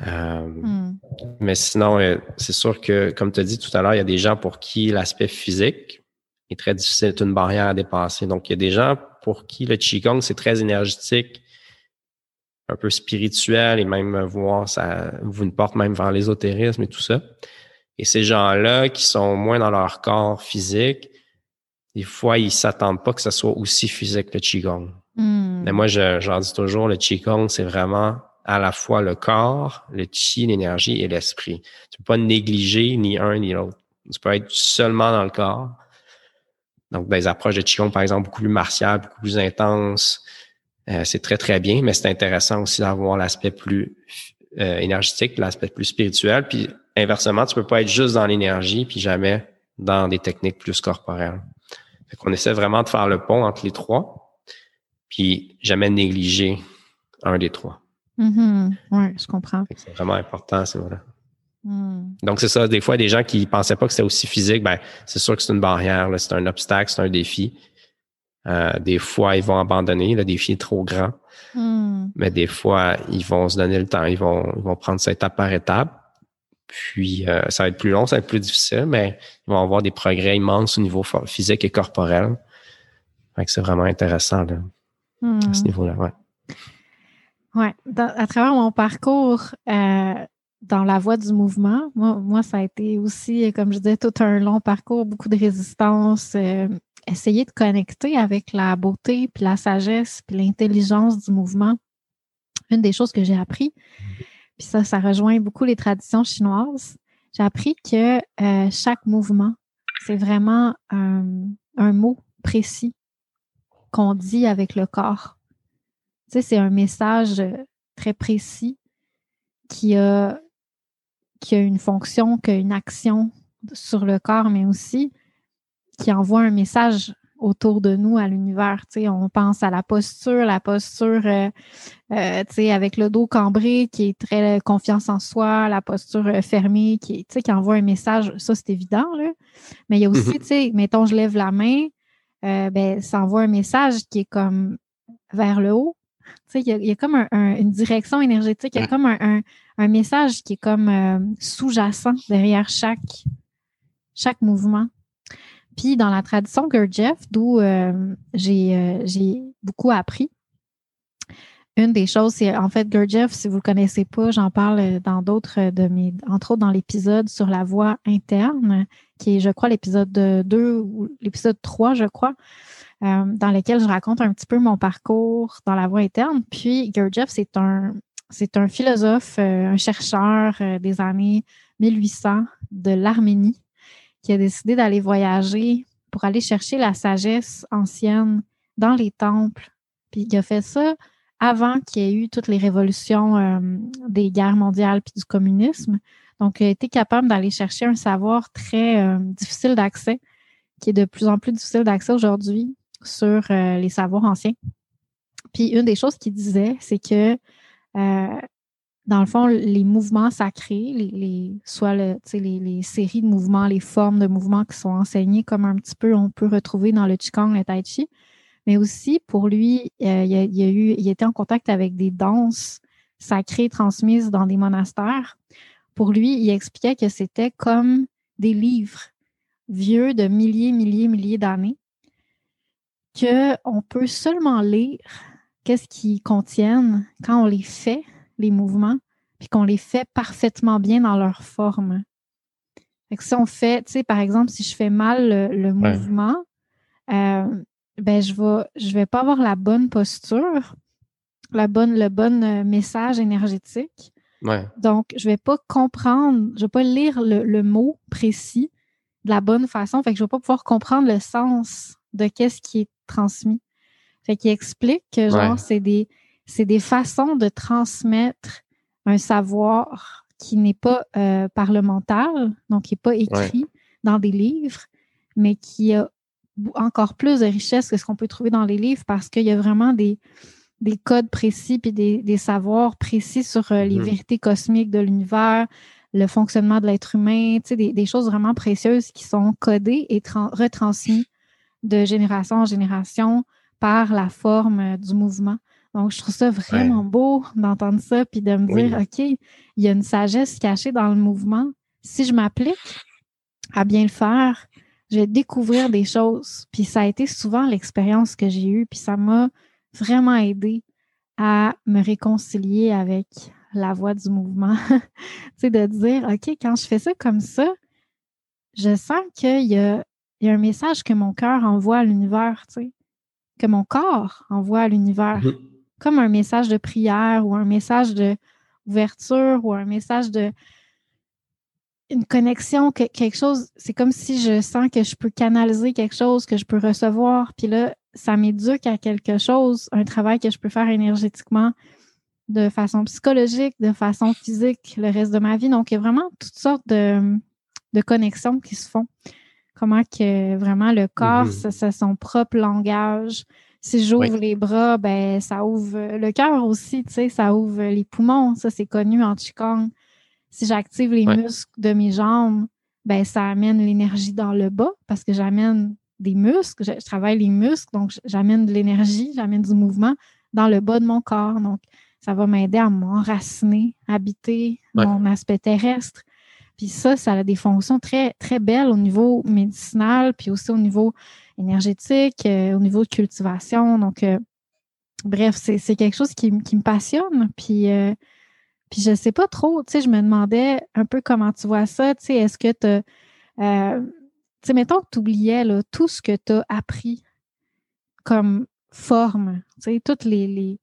Euh, hmm. Mais sinon, euh, c'est sûr que, comme tu as dit tout à l'heure, il y a des gens pour qui l'aspect physique est très difficile, c'est une barrière à dépasser. Donc, il y a des gens pour qui le Qigong, c'est très énergétique, un peu spirituel et même voir ça vous une porte même vers l'ésotérisme et tout ça. Et ces gens-là qui sont moins dans leur corps physique, des fois, ils s'attendent pas que ce soit aussi physique le Qigong. Hmm. Mais moi, j'en dis toujours, le Qigong, c'est vraiment à la fois le corps, le chi, l'énergie et l'esprit. Tu peux pas négliger ni un ni l'autre. Tu peux être seulement dans le corps. Donc, des approches de Qigong, par exemple, beaucoup plus martiales, beaucoup plus intenses, euh, c'est très, très bien, mais c'est intéressant aussi d'avoir l'aspect plus euh, énergétique, l'aspect plus spirituel. Puis, inversement, tu peux pas être juste dans l'énergie, puis jamais dans des techniques plus corporelles. Fait qu'on essaie vraiment de faire le pont entre les trois, puis jamais négliger un des trois. Mm-hmm. Oui, je comprends. C'est vraiment important, c'est vrai. Mm. Donc, c'est ça. Des fois, des gens qui pensaient pas que c'était aussi physique, ben, c'est sûr que c'est une barrière, c'est un obstacle, c'est un défi. Euh, des fois, ils vont abandonner. Le défi est trop grand. Mm. Mais des fois, ils vont se donner le temps. Ils vont, ils vont prendre ça étape par étape. Puis, euh, ça va être plus long, ça va être plus difficile, mais ils vont avoir des progrès immenses au niveau physique et corporel. c'est vraiment intéressant là, à ce mm. niveau-là. Ouais. Oui, à travers mon parcours euh, dans la voie du mouvement, moi, moi, ça a été aussi, comme je disais, tout un long parcours, beaucoup de résistance, euh, essayer de connecter avec la beauté, puis la sagesse, puis l'intelligence du mouvement. Une des choses que j'ai appris, puis ça, ça rejoint beaucoup les traditions chinoises. J'ai appris que euh, chaque mouvement, c'est vraiment un mot précis qu'on dit avec le corps c'est un message euh, très précis qui a, qui a une fonction, qui a une action sur le corps, mais aussi qui envoie un message autour de nous à l'univers. On pense à la posture, la posture euh, euh, avec le dos cambré qui est très confiance en soi, la posture fermée qui, qui envoie un message, ça c'est évident. Mais il y a aussi, mm-hmm. mettons, je lève la main, ben, ça envoie un message qui est comme vers le haut, Il y, y, a comme une direction énergétique, il y a comme un, un, message qui est comme euh, sous-jacent derrière chaque, chaque mouvement. Puis dans la tradition Gurdjieff, d'où euh, j'ai beaucoup appris, une des choses, c'est en fait Gurdjieff, si vous ne le connaissez pas, j'en parle dans d'autres de mes, entre autres dans l'épisode sur la voix interne, qui est, je crois, l'épisode 2 ou l'épisode 3, je crois, euh, dans lequel je raconte un petit peu mon parcours dans la voix interne. Puis Gurdjieff, c'est un, c'est un philosophe, euh, un chercheur euh, des années 1800 de l'Arménie qui a décidé d'aller voyager pour aller chercher la sagesse ancienne dans les temples. Puis il a fait ça avant qu'il y ait eu toutes les révolutions des guerres mondiales puis du communisme. Donc, il a été capable d'aller chercher un savoir très difficile d'accès, qui est de plus en plus difficile d'accès aujourd'hui sur euh, les savoirs anciens. Puis, une des choses qu'il disait, c'est que, dans le fond, les mouvements sacrés, les, soit le, les, les, séries de mouvements, les formes de mouvements qui sont enseignées comme un petit peu on peut retrouver dans le Qigong, le Tai Chi, mais aussi pour lui, euh, il était en contact avec des danses sacrées transmises dans des monastères. Pour lui, il expliquait que c'était comme des livres vieux de milliers, milliers, milliers d'années, qu'on peut seulement lire qu'est-ce qu'ils contiennent quand on les fait, les mouvements, puis qu'on les fait parfaitement bien dans leur forme. Fait que si on fait, tu sais, par exemple, si je fais mal le, mouvement, euh, ben je vais je vais pas avoir la bonne posture, la bonne le bon euh, message énergétique. Donc je vais pas comprendre, je vais pas lire le, mot précis de la bonne façon, fait que je vais pas pouvoir comprendre le sens de qu'est-ce qui est transmis. Fait qu'il explique que genre c'est des c'est des façons de transmettre un savoir qui n'est pas euh, parlemental, donc qui n'est pas écrit dans des livres, mais qui a encore plus de richesse que ce qu'on peut trouver dans les livres parce qu'il y a vraiment des, des codes précis puis des, des savoirs précis sur euh, les mm-hmm. vérités cosmiques de l'univers, le fonctionnement de l'être humain, des, des, choses vraiment précieuses qui sont codées et retransmises de génération en génération par la forme euh, du mouvement. Donc, je trouve ça vraiment beau d'entendre ça puis de me dire, OK, il y a une sagesse cachée dans le mouvement. Si je m'applique à bien le faire, je vais découvrir des choses. Puis ça a été souvent l'expérience que j'ai eue, puis ça m'a vraiment aidé à me réconcilier avec la voix du mouvement. tu sais, de dire, OK, quand je fais ça comme ça, je sens qu'il y a, il y a un message que mon cœur envoie à l'univers, tu sais, que mon corps envoie à l'univers, mm-hmm. comme un message de prière ou un message d'ouverture ou un message de une connexion, quelque chose, c'est comme si je sens que je peux canaliser quelque chose, que je peux recevoir, puis là, ça m'éduque à quelque chose, un travail que je peux faire énergétiquement de façon psychologique, de façon physique le reste de ma vie. Donc, il y a vraiment toutes sortes de, connexions qui se font. Comment que vraiment le corps, c'est son propre langage. Si j'ouvre les bras, ben ça ouvre le cœur aussi, tu sais, ça ouvre les poumons. Ça, c'est connu en Qigong si j'active les muscles de mes jambes, ben ça amène l'énergie dans le bas parce que j'amène des muscles, je, travaille les muscles, donc j'amène de l'énergie, j'amène du mouvement dans le bas de mon corps. Donc, ça va m'aider à m'enraciner, habiter mon aspect terrestre. Puis ça, ça a des fonctions très, très belles au niveau médicinal, puis aussi au niveau énergétique, euh, au niveau de cultivation. Donc, euh, bref, c'est quelque chose qui, me passionne. Puis, euh, puis je sais pas trop, tu sais, je me demandais un peu comment tu vois ça, tu sais, est-ce que tu euh, tu sais, mettons que tu oubliais là, tout ce que tu as appris comme forme, tu sais, toutes les, les,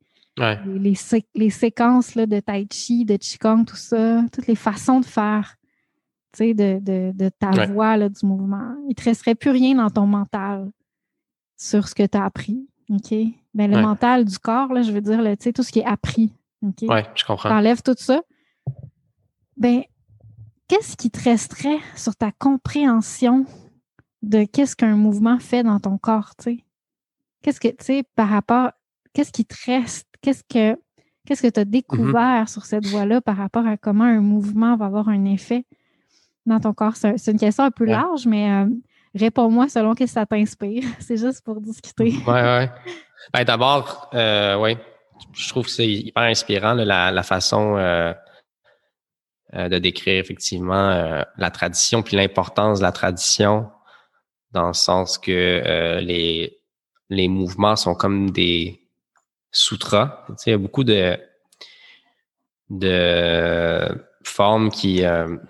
les, séquences là, de tai chi, de qigong, tout ça, toutes les façons de faire, de, de, de ta voix là, du mouvement. Il ne te resterait plus rien dans ton mental sur ce que tu as appris, OK? Ben, le mental du corps, là, je veux dire, tu sais, tout ce qui est appris, oui, je comprends. T'enlèves tout ça. Ben, qu'est-ce qui te resterait sur ta compréhension de qu'est-ce qu'un mouvement fait dans ton corps, tu sais? Qu'est-ce que, tu sais, par rapport, qu'est-ce qui te reste? Qu'est-ce que, qu'est-ce que tu as découvert mm-hmm. sur cette voie-là par rapport à comment un mouvement va avoir un effet? Dans ton corps? C'est une question un peu large, mais euh, réponds-moi selon que ça t'inspire. C'est juste pour discuter. Oui, oui. Ben, D'abord, euh, oui, je trouve que c'est hyper inspirant la, façon euh, euh, de décrire effectivement euh, la tradition puis l'importance de la tradition dans le sens que les, les mouvements sont comme des sutras. Tu sais, il y a beaucoup de, de formes qui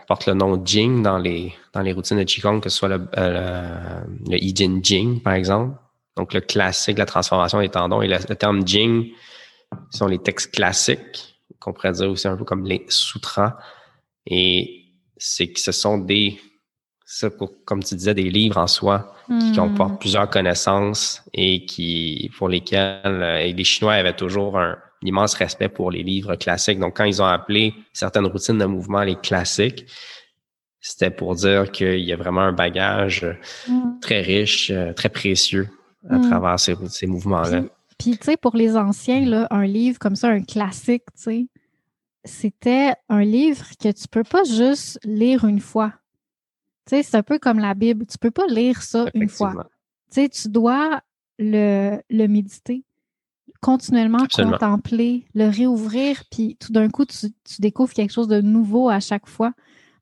portent le nom Jing dans les, dans les routines de Qigong, que ce soit le, le, I Jin Jing, par exemple. Donc, le classique, la transformation des tendons. Et le, terme Jing sont les textes classiques, qu'on pourrait dire aussi un peu comme les sutras. Et c'est que ce sont des, comme tu disais, des livres en soi qui hmm. comportent plusieurs connaissances et qui, pour lesquels euh, et les Chinois avaient toujours un, immense respect pour les livres classiques. Donc, quand ils ont appelé certaines routines de mouvement les classiques, c'était pour dire qu'il y a vraiment un bagage hmm. très riche, euh, très précieux à hmm. travers ces, ces mouvements-là. Puis, tu sais, pour les anciens, là, un livre comme ça, un classique, tu sais, c'était un livre que tu peux pas juste lire une fois. Tu sais, c'est un peu comme la Bible. Tu peux pas lire ça une fois. Tu sais, tu dois le, le méditer, continuellement contempler, le réouvrir, puis tout d'un coup, tu, tu, découvres quelque chose de nouveau à chaque fois.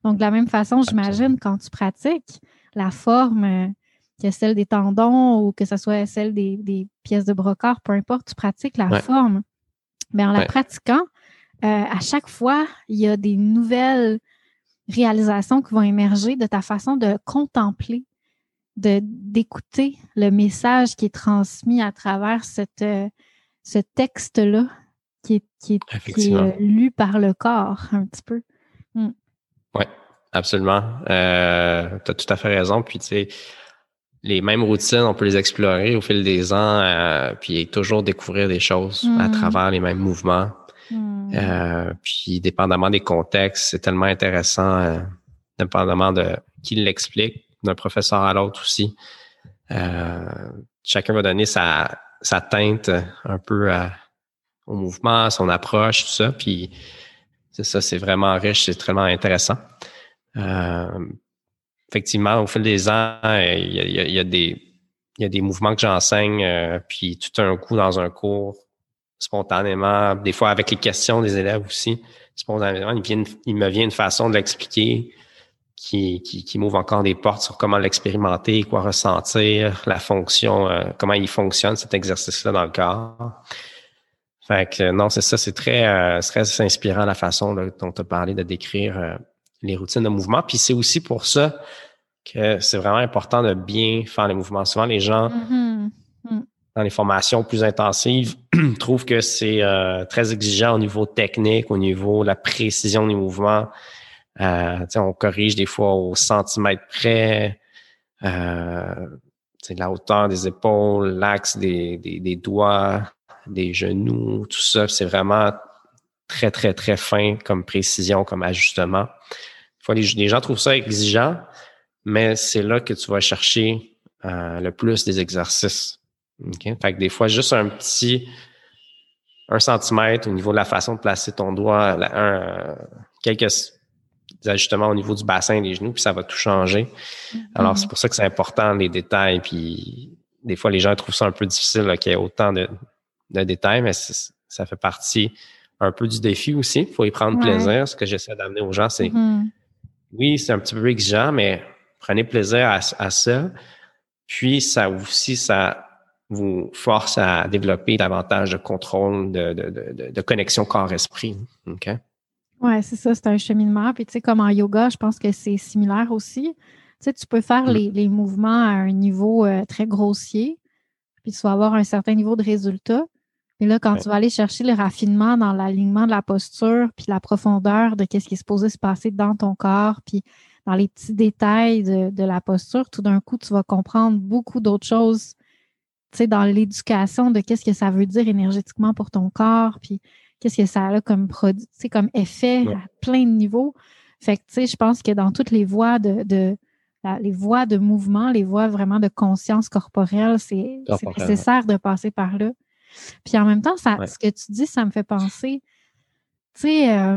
Donc, de la même façon, j'imagine, quand tu pratiques, la forme, euh, que celle des tendons ou que ce soit celle des, pièces de brocart, peu importe, tu pratiques la forme. Mais en la pratiquant, euh, à chaque fois, il y a des nouvelles réalisations qui vont émerger de ta façon de contempler, de d'écouter le message qui est transmis à travers cette, euh, ce texte-là qui est, qui est, euh, lu par le corps un petit peu. Mm. Oui, absolument. tu as tout à fait raison. Puis, tu sais, les mêmes routines, on peut les explorer au fil des ans, euh, puis toujours découvrir des choses à hmm. travers les mêmes mouvements. Hmm. Euh, puis, dépendamment des contextes, c'est tellement intéressant, euh, dépendamment de qui l'explique, d'un professeur à l'autre aussi. chacun va donner sa, sa teinte un peu au mouvement, son approche, tout ça. Puis, c'est ça, c'est vraiment riche, c'est vraiment intéressant effectivement, au fil des ans, euh, il y a, des, il y a des mouvements que j'enseigne, euh, puis tout un coup dans un cours, spontanément, des fois avec les questions des élèves aussi, spontanément, il, il me vient une façon de l'expliquer qui, qui, qui m'ouvre encore des portes sur comment l'expérimenter, quoi ressentir, la fonction, euh, comment il fonctionne cet exercice-là dans le corps. Fait que non, c'est ça, c'est très, très inspirant la façon dont tu as parlé de décrire les routines de mouvement. Puis c'est aussi pour ça que c'est vraiment important de bien faire les mouvements. Souvent, les gens, mm-hmm. mm. dans les formations plus intensives, trouvent que c'est euh, très exigeant au niveau technique, au niveau de la précision des mouvements. Euh, on corrige des fois au centimètre près. Euh, la hauteur des épaules, l'axe des, des, des, doigts, des genoux, tout ça, c'est vraiment très, très, très fin comme précision, comme ajustement les, gens trouvent ça exigeant, mais c'est là que tu vas chercher euh, le plus des exercices. Fait que des fois, juste un petit un centimètre au niveau de la façon de placer ton doigt, un, quelques ajustements au niveau du bassin des genoux, puis ça va tout changer. Alors, c'est pour ça que c'est important, les détails. Puis, des fois, les gens trouvent ça un peu difficile qu'il y ait autant de, détails, mais ça fait partie un peu du défi aussi. Il faut y prendre plaisir. Ce que j'essaie d'amener aux gens, c'est mm-hmm oui, c'est un petit peu exigeant, mais prenez plaisir à, ça. Puis, ça aussi, ça vous force à développer davantage de contrôle, de, de, de, connexion corps-esprit. OK? Oui, c'est ça, c'est un cheminement. Puis, tu sais, comme en yoga, je pense que c'est similaire aussi. Tu sais, tu peux faire mm. les, les, mouvements à un niveau euh, très grossier, puis tu vas avoir un certain niveau de résultat. Et là, quand tu vas aller chercher le raffinement dans l'alignement de la posture, puis la profondeur de qu'est-ce qui est supposé se passer dans ton corps, puis dans les petits détails de, la posture, tout d'un coup, tu vas comprendre beaucoup d'autres choses, tu sais, dans l'éducation de qu'est-ce que ça veut dire énergétiquement pour ton corps, puis qu'est-ce que ça a comme produit, comme effet à plein de niveaux. Fait que, tu sais, je pense que dans toutes les voies de, de les voies de mouvement, les voies vraiment de conscience corporelle, c'est nécessaire de passer par là. Puis en même temps, ça, ce que tu dis, ça me fait penser, tu sais, euh,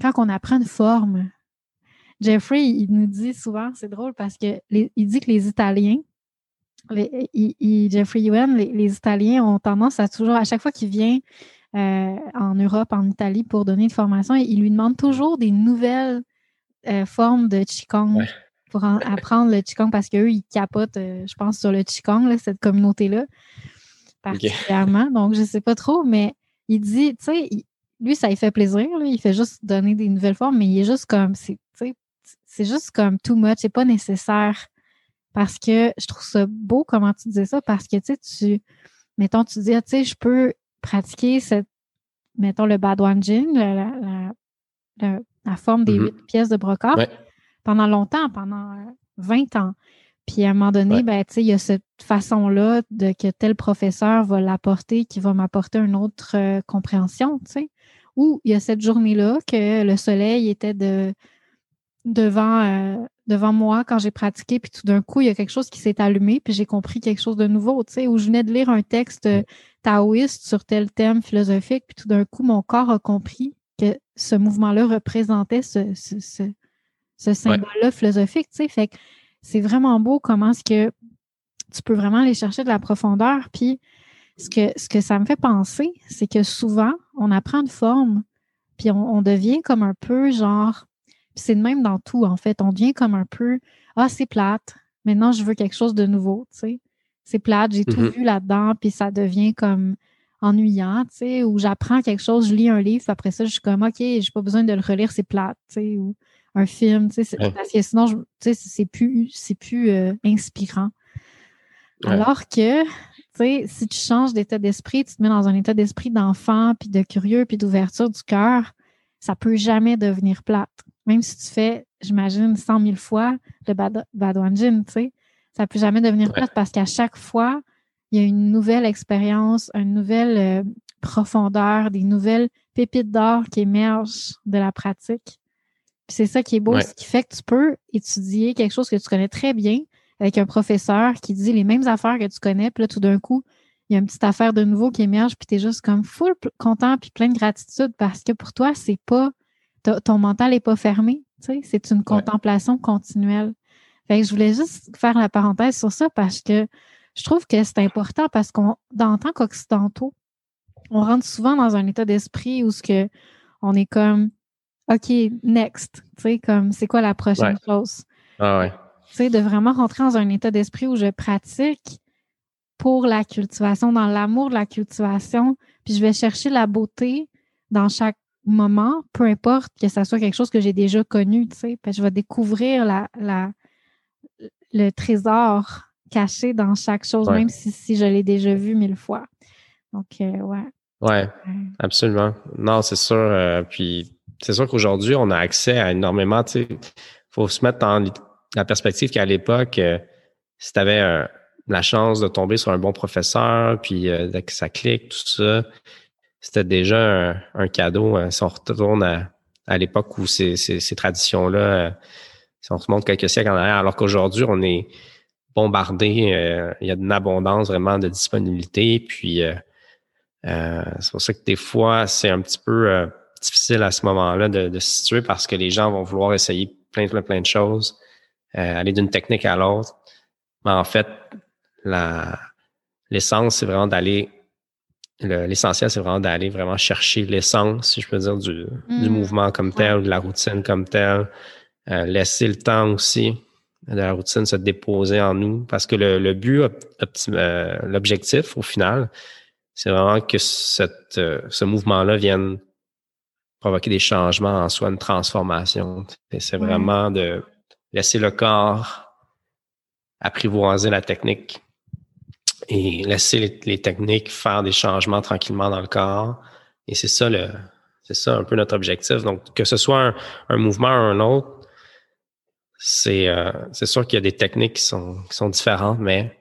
quand on apprend une forme, Jeffrey, il nous dit souvent, c'est drôle parce que il dit que les Italiens, Jeffrey Yuen, les, Italiens ont tendance à toujours, à chaque fois qu'il vient euh, en Europe, en Italie, pour donner une formation. Et il lui demande toujours des nouvelles euh, formes de Qigong pour apprendre le Qigong parce qu'eux, ils capotent, je pense, sur le Qigong, cette communauté-là, particulièrement. Donc, je ne sais pas trop, mais il dit, tu sais, lui, ça lui fait plaisir. il fait juste donner des nouvelles formes, mais il est juste comme, c'est juste comme too much, c'est pas nécessaire. Parce que je trouve ça beau comment tu disais ça, parce que tu sais, tu, mettons, tu dis, ah, tu sais, je peux pratiquer cette, mettons, le Badwanjin, la, la, la, forme des mm-hmm. huit pièces de brocart, pendant longtemps, pendant 20 euh, ans. Puis à un moment donné, ben, il y a cette façon-là de que tel professeur va l'apporter, qui va m'apporter une autre euh, compréhension, tu sais. Ou il y a cette journée-là que le soleil était de, devant, euh, devant moi quand j'ai pratiqué, puis tout d'un coup, il y a quelque chose qui s'est allumé, puis j'ai compris quelque chose de nouveau, tu sais, où je venais de lire un texte euh, taoïste sur tel thème philosophique, puis tout d'un coup, mon corps a compris que ce mouvement-là représentait ce, ce, symbole-là philosophique, tu sais. Fait que c'est vraiment beau comment est-ce que tu peux vraiment aller chercher de la profondeur. Puis ce que, ce que ça me fait penser, c'est que souvent, on apprend une forme, puis on, devient comme un peu genre, c'est de même dans tout, en fait. On devient comme un peu Ah, c'est plate. Maintenant, je veux quelque chose de nouveau, tu sais. C'est plate, j'ai tout mm-hmm. vu là-dedans, puis ça devient comme ennuyant, tu sais, ou j'apprends quelque chose, je lis un livre, puis après ça, je suis comme OK, j'ai pas besoin de le relire, c'est plate, tu sais, ou un film, tu sais, parce que sinon, tu sais, c'est plus, c'est plus euh, inspirant. Alors que, tu sais, si tu changes d'état d'esprit, tu te mets dans un état d'esprit d'enfant, puis de curieux, puis d'ouverture du cœur, ça peut jamais devenir plate. Même si tu fais, j'imagine, 100 000 fois le bad, Badwanjin, tu sais, ça peut jamais devenir plate parce qu'à chaque fois, il y a une nouvelle expérience, une nouvelle euh, profondeur, des nouvelles pépites d'or qui émergent de la pratique. c'est ça qui est beau, ce qui fait que tu peux étudier quelque chose que tu connais très bien avec un professeur qui dit les mêmes affaires que tu connais, puis là, tout d'un coup, il y a une petite affaire de nouveau qui émerge, puis tu es juste comme full content puis plein de gratitude parce que pour toi, c'est pas ton mental n'est pas fermé. C'est une contemplation continuelle. Fait que je voulais juste faire la parenthèse sur ça parce que je trouve que c'est important parce qu'on, en tant qu'occidentaux, on rentre souvent dans un état d'esprit où ce que on est comme OK, next. comme c'est quoi la prochaine chose? Ah ouais. de vraiment rentrer dans un état d'esprit où je pratique pour la cultivation, dans l'amour de la cultivation, puis je vais chercher la beauté dans chaque moment, peu importe que ça soit quelque chose que j'ai déjà connu, tu sais, je vais découvrir la, la, le trésor caché dans chaque chose, même si, si, je l'ai déjà vu mille fois. Donc, euh, ouais. Ouais, absolument. Non, c'est sûr. Euh, puis, c'est sûr qu'aujourd'hui, on a accès à énormément, tu sais, faut se mettre dans la perspective qu'à l'époque, euh, si tu avais la chance de tomber sur un bon professeur, puis que ça clique, tout ça, c'était déjà un, cadeau. Hein, si on retourne à, l'époque où ces, traditions-là, euh, si on remonte quelques siècles en arrière, alors qu'aujourd'hui, on est bombardé, euh, il y a une abondance vraiment de disponibilité. Puis euh, c'est pour ça que des fois, c'est un petit peu difficile à ce moment-là de, de, se situer parce que les gens vont vouloir essayer plein, plein, plein de choses, aller d'une technique à l'autre. Mais en fait, l'essence, c'est vraiment d'aller L'essentiel, c'est vraiment d'aller vraiment chercher l'essence, si je peux dire, du, du mm. mouvement comme tel, de la routine comme telle. Euh, laisser le temps aussi de la routine se déposer en nous. Parce que le, le but, euh, l'objectif, au final, c'est vraiment que cette, euh, ce mouvement-là vienne provoquer des changements en soi, une transformation. C'est vraiment de laisser le corps apprivoiser la technique et laisser les, techniques faire des changements tranquillement dans le corps. Et c'est ça le, c'est ça un peu notre objectif. Donc, que ce soit un, mouvement ou un autre, c'est, euh, sûr qu'il y a des techniques qui sont, qui sont différentes, mais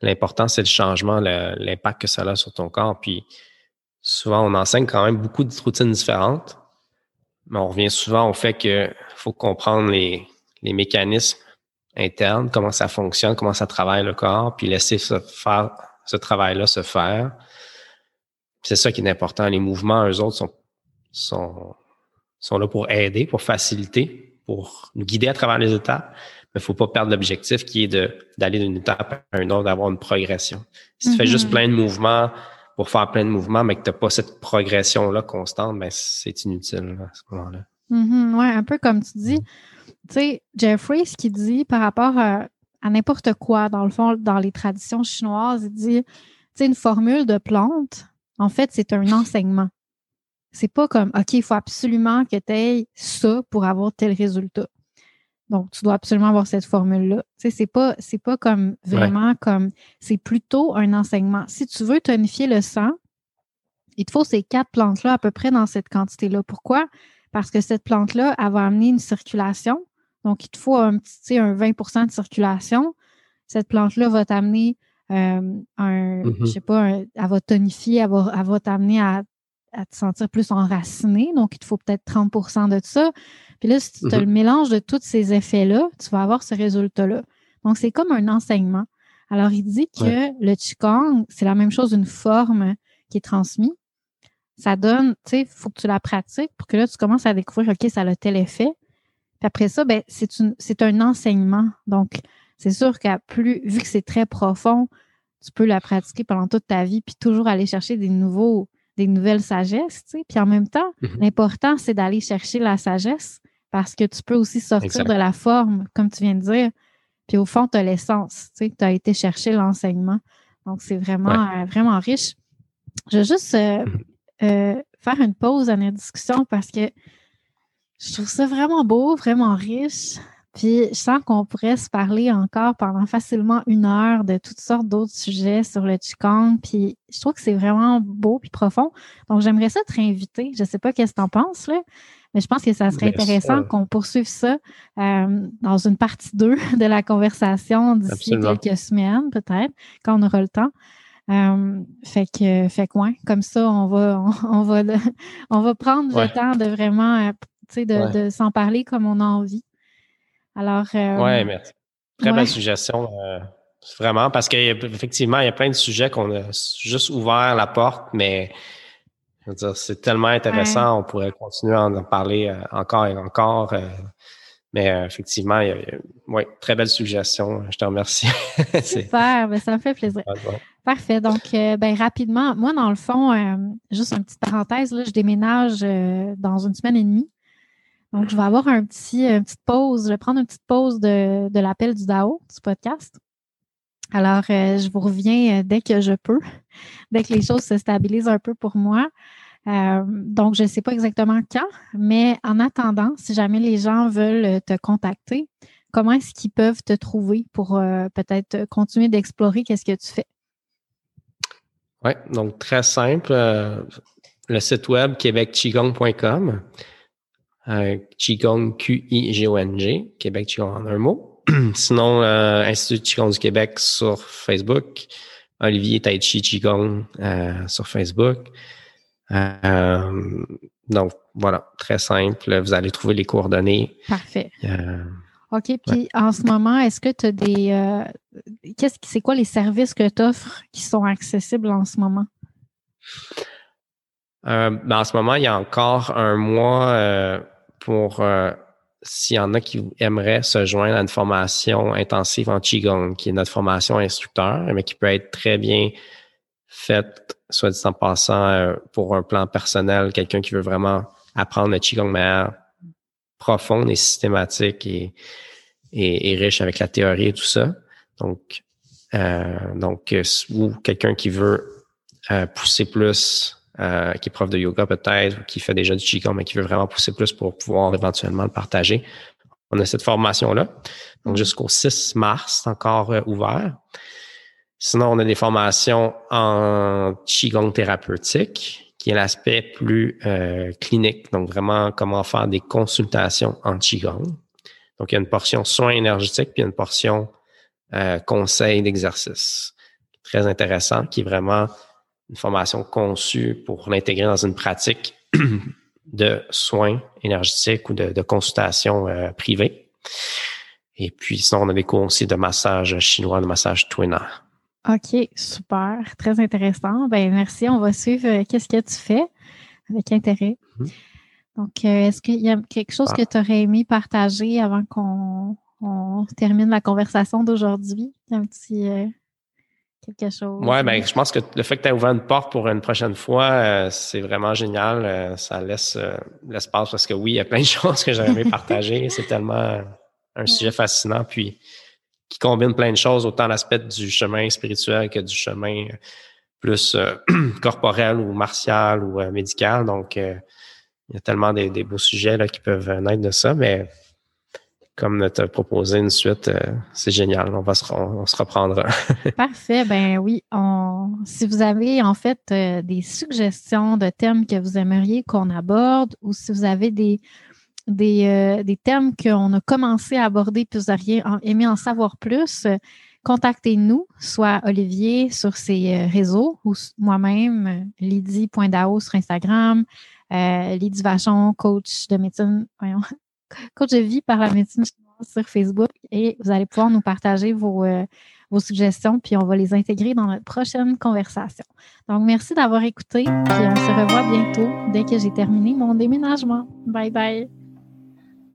l'important, c'est le changement, l'impact que ça a sur ton corps. Puis, souvent, on enseigne quand même beaucoup de routines différentes, mais on revient souvent au fait qu'il faut comprendre les, les mécanismes interne, comment ça fonctionne, comment ça travaille le corps, puis laisser ce, faire, ce travail-là se faire. C'est ça qui est important. Les mouvements, eux autres, sont, sont, sont là pour aider, pour faciliter, pour nous guider à travers les étapes. Mais il faut pas perdre l'objectif qui est d'aller d'une étape à une autre, d'avoir une progression. Si tu fais juste mm-hmm. plein de mouvements, pour faire plein de mouvements, mais que tu n'as pas cette progression-là constante, ben c'est inutile à ce moment-là. Mm-hmm. oui, un peu comme tu dis. Tu sais, Jeffrey, ce qu'il dit par rapport à, n'importe quoi, dans le fond, dans les traditions chinoises, il dit, tu sais, une formule de plante, en fait, c'est un enseignement. C'est pas comme, OK, il faut absolument que tu aies ça pour avoir tel résultat. Donc, tu dois absolument avoir cette formule-là. Tu sais, c'est pas, c'est pas comme vraiment comme, c'est plutôt un enseignement. Si tu veux tonifier le sang, il te faut ces quatre plantes-là à peu près dans cette quantité-là. Pourquoi? Parce que cette plante-là, elle va amener une circulation. Donc, il te faut un petit, un 20% de circulation. Cette plante-là va t'amener euh, un, je mm-hmm. sais pas, elle va tonifier, elle va, elle va t'amener à, à, te sentir plus enraciné. Donc, il te faut peut-être 30% de ça. Puis là, si tu as le mhm. mélange de tous ces effets-là, tu vas avoir ce résultat-là. Donc, c'est comme un enseignement. Alors, il dit que le Qigong, c'est la même chose, une forme qui est transmise. Ça donne, tu sais, il faut que tu la pratiques pour que là, tu commences à découvrir, OK, ça a tel effet. Puis après ça, ben, c'est un enseignement. Donc, c'est sûr qu'à plus, vu que c'est très profond, tu peux la pratiquer pendant toute ta vie, puis toujours aller chercher des nouveaux, des nouvelles sagesses, tu sais. Puis en même temps, mhm. l'important, c'est d'aller chercher la sagesse parce que tu peux aussi sortir de la forme, comme tu viens de dire. Puis au fond, tu as l'essence, tu sais, tu as été chercher l'enseignement. Donc, c'est vraiment, euh, vraiment riche. Je vais juste euh, mhm. euh, faire une pause à notre discussion parce que je trouve ça vraiment beau, vraiment riche. Puis je sens qu'on pourrait se parler encore pendant facilement une heure de toutes sortes d'autres sujets sur le Qigong. Puis je trouve que c'est vraiment beau puis profond. Donc j'aimerais ça te réinviter. Je ne sais pas qu'est-ce que tu en penses, là, mais je pense que ça serait intéressant qu'on poursuive ça euh, dans une partie 2 de la conversation d'ici quelques semaines, peut-être, quand on aura le temps. Euh, fait que, fait que comme ça, on va, on, va, on va prendre le temps de vraiment, euh, de, de s'en parler comme on a envie. Alors. Euh, oui, merci. Très belle suggestion. Euh, vraiment, parce qu'effectivement, il y a plein de sujets qu'on a juste ouvert la porte, mais c'est tellement intéressant, on pourrait continuer à en parler euh, encore et encore. mais effectivement, il y a, très belle suggestion. Je te remercie. Super, ben, ça me fait plaisir. Parfait. Donc, ben, rapidement, moi, dans le fond, juste une petite parenthèse, là, je déménage dans une semaine et demie. Donc, je vais avoir un petit, une petite pause. Je vais prendre une petite pause de, l'appel du DAO, du podcast. Alors, euh, je vous reviens euh, dès que je peux, dès que les choses se stabilisent un peu pour moi. Euh, donc, je ne sais pas exactement quand, mais en attendant, si jamais les gens veulent te contacter, comment est-ce qu'ils peuvent te trouver pour peut-être continuer d'explorer qu'est-ce que tu fais? Oui, donc très simple. le site web québecqigong.com. Euh, Qigong, Q-I-G-O-N-G, Québec Qigong en un mot. Sinon, euh, Institut Qigong du Québec sur Facebook, Olivier Taichi Qigong euh, sur Facebook. donc, voilà, très simple. Vous allez trouver les coordonnées. Parfait. OK. Puis en ce moment, est-ce que tu as des. qu'est-ce c'est quoi les services que tu offres qui sont accessibles en ce moment? Ben, en ce moment, il y a encore un mois pour euh, s'il y en a qui aimeraient se joindre à une formation intensive en Qigong, qui est notre formation instructeur, mais qui peut être très bien faite, soit dit en passant, euh, pour un plan personnel, quelqu'un qui veut vraiment apprendre le Qigong de manière profonde et systématique et, et, riche avec la théorie et tout ça. Donc, euh, donc ou quelqu'un qui veut pousser plus euh, qui est prof de yoga peut-être, ou qui fait déjà du Qigong, mais qui veut vraiment pousser plus pour pouvoir éventuellement le partager. On a cette formation-là. Donc, jusqu'au 6 mars, c'est encore euh, ouvert. Sinon, on a des formations en Qigong thérapeutique, qui est l'aspect plus euh, clinique, donc vraiment comment faire des consultations en Qigong. Donc, il y a une portion soins énergétiques, puis une portion euh, conseil d'exercice. Très intéressant, qui est vraiment une formation conçue pour l'intégrer dans une pratique de soins énergétiques ou de, de consultation euh, privée. Et puis, sinon, on a des cours aussi de massage chinois, de massage Twina. OK, super. Très intéressant. Ben, merci. On va suivre euh, qu'est-ce que tu fais avec intérêt. Mm-hmm. Donc, euh, est-ce qu'il y a quelque chose que tu aurais aimé partager avant qu'on termine la conversation d'aujourd'hui? Un petit quelque chose. Oui, ben, je pense que le fait que tu aies ouvert une porte pour une prochaine fois, euh, c'est vraiment génial. Euh, ça laisse euh, l'espace parce que oui, il y a plein de choses que j'aurais aimé partager. c'est tellement un sujet fascinant, puis qui combine plein de choses, autant l'aspect du chemin spirituel que du chemin plus corporel ou martial ou médical. Donc, il y a tellement des, des beaux sujets là, qui peuvent naître de ça, mais comme tu as proposé une suite, euh, c'est génial. On va se, on, reprendra. Parfait. Ben oui. si vous avez en fait euh, des suggestions de thèmes que vous aimeriez qu'on aborde ou si vous avez des, des, euh, des thèmes qu'on a commencé à aborder puis vous auriez aimé en savoir plus, contactez-nous, soit Olivier sur ses réseaux ou moi-même, Lydie.dao sur Instagram, Lydie Vachon, coach de médecine, voyons, coach de vie par la médecine chinoise sur Facebook et vous allez pouvoir nous partager vos, euh, vos suggestions, puis on va les intégrer dans notre prochaine conversation. Donc, merci d'avoir écouté, puis on se revoit bientôt dès que j'ai terminé mon déménagement. Bye bye.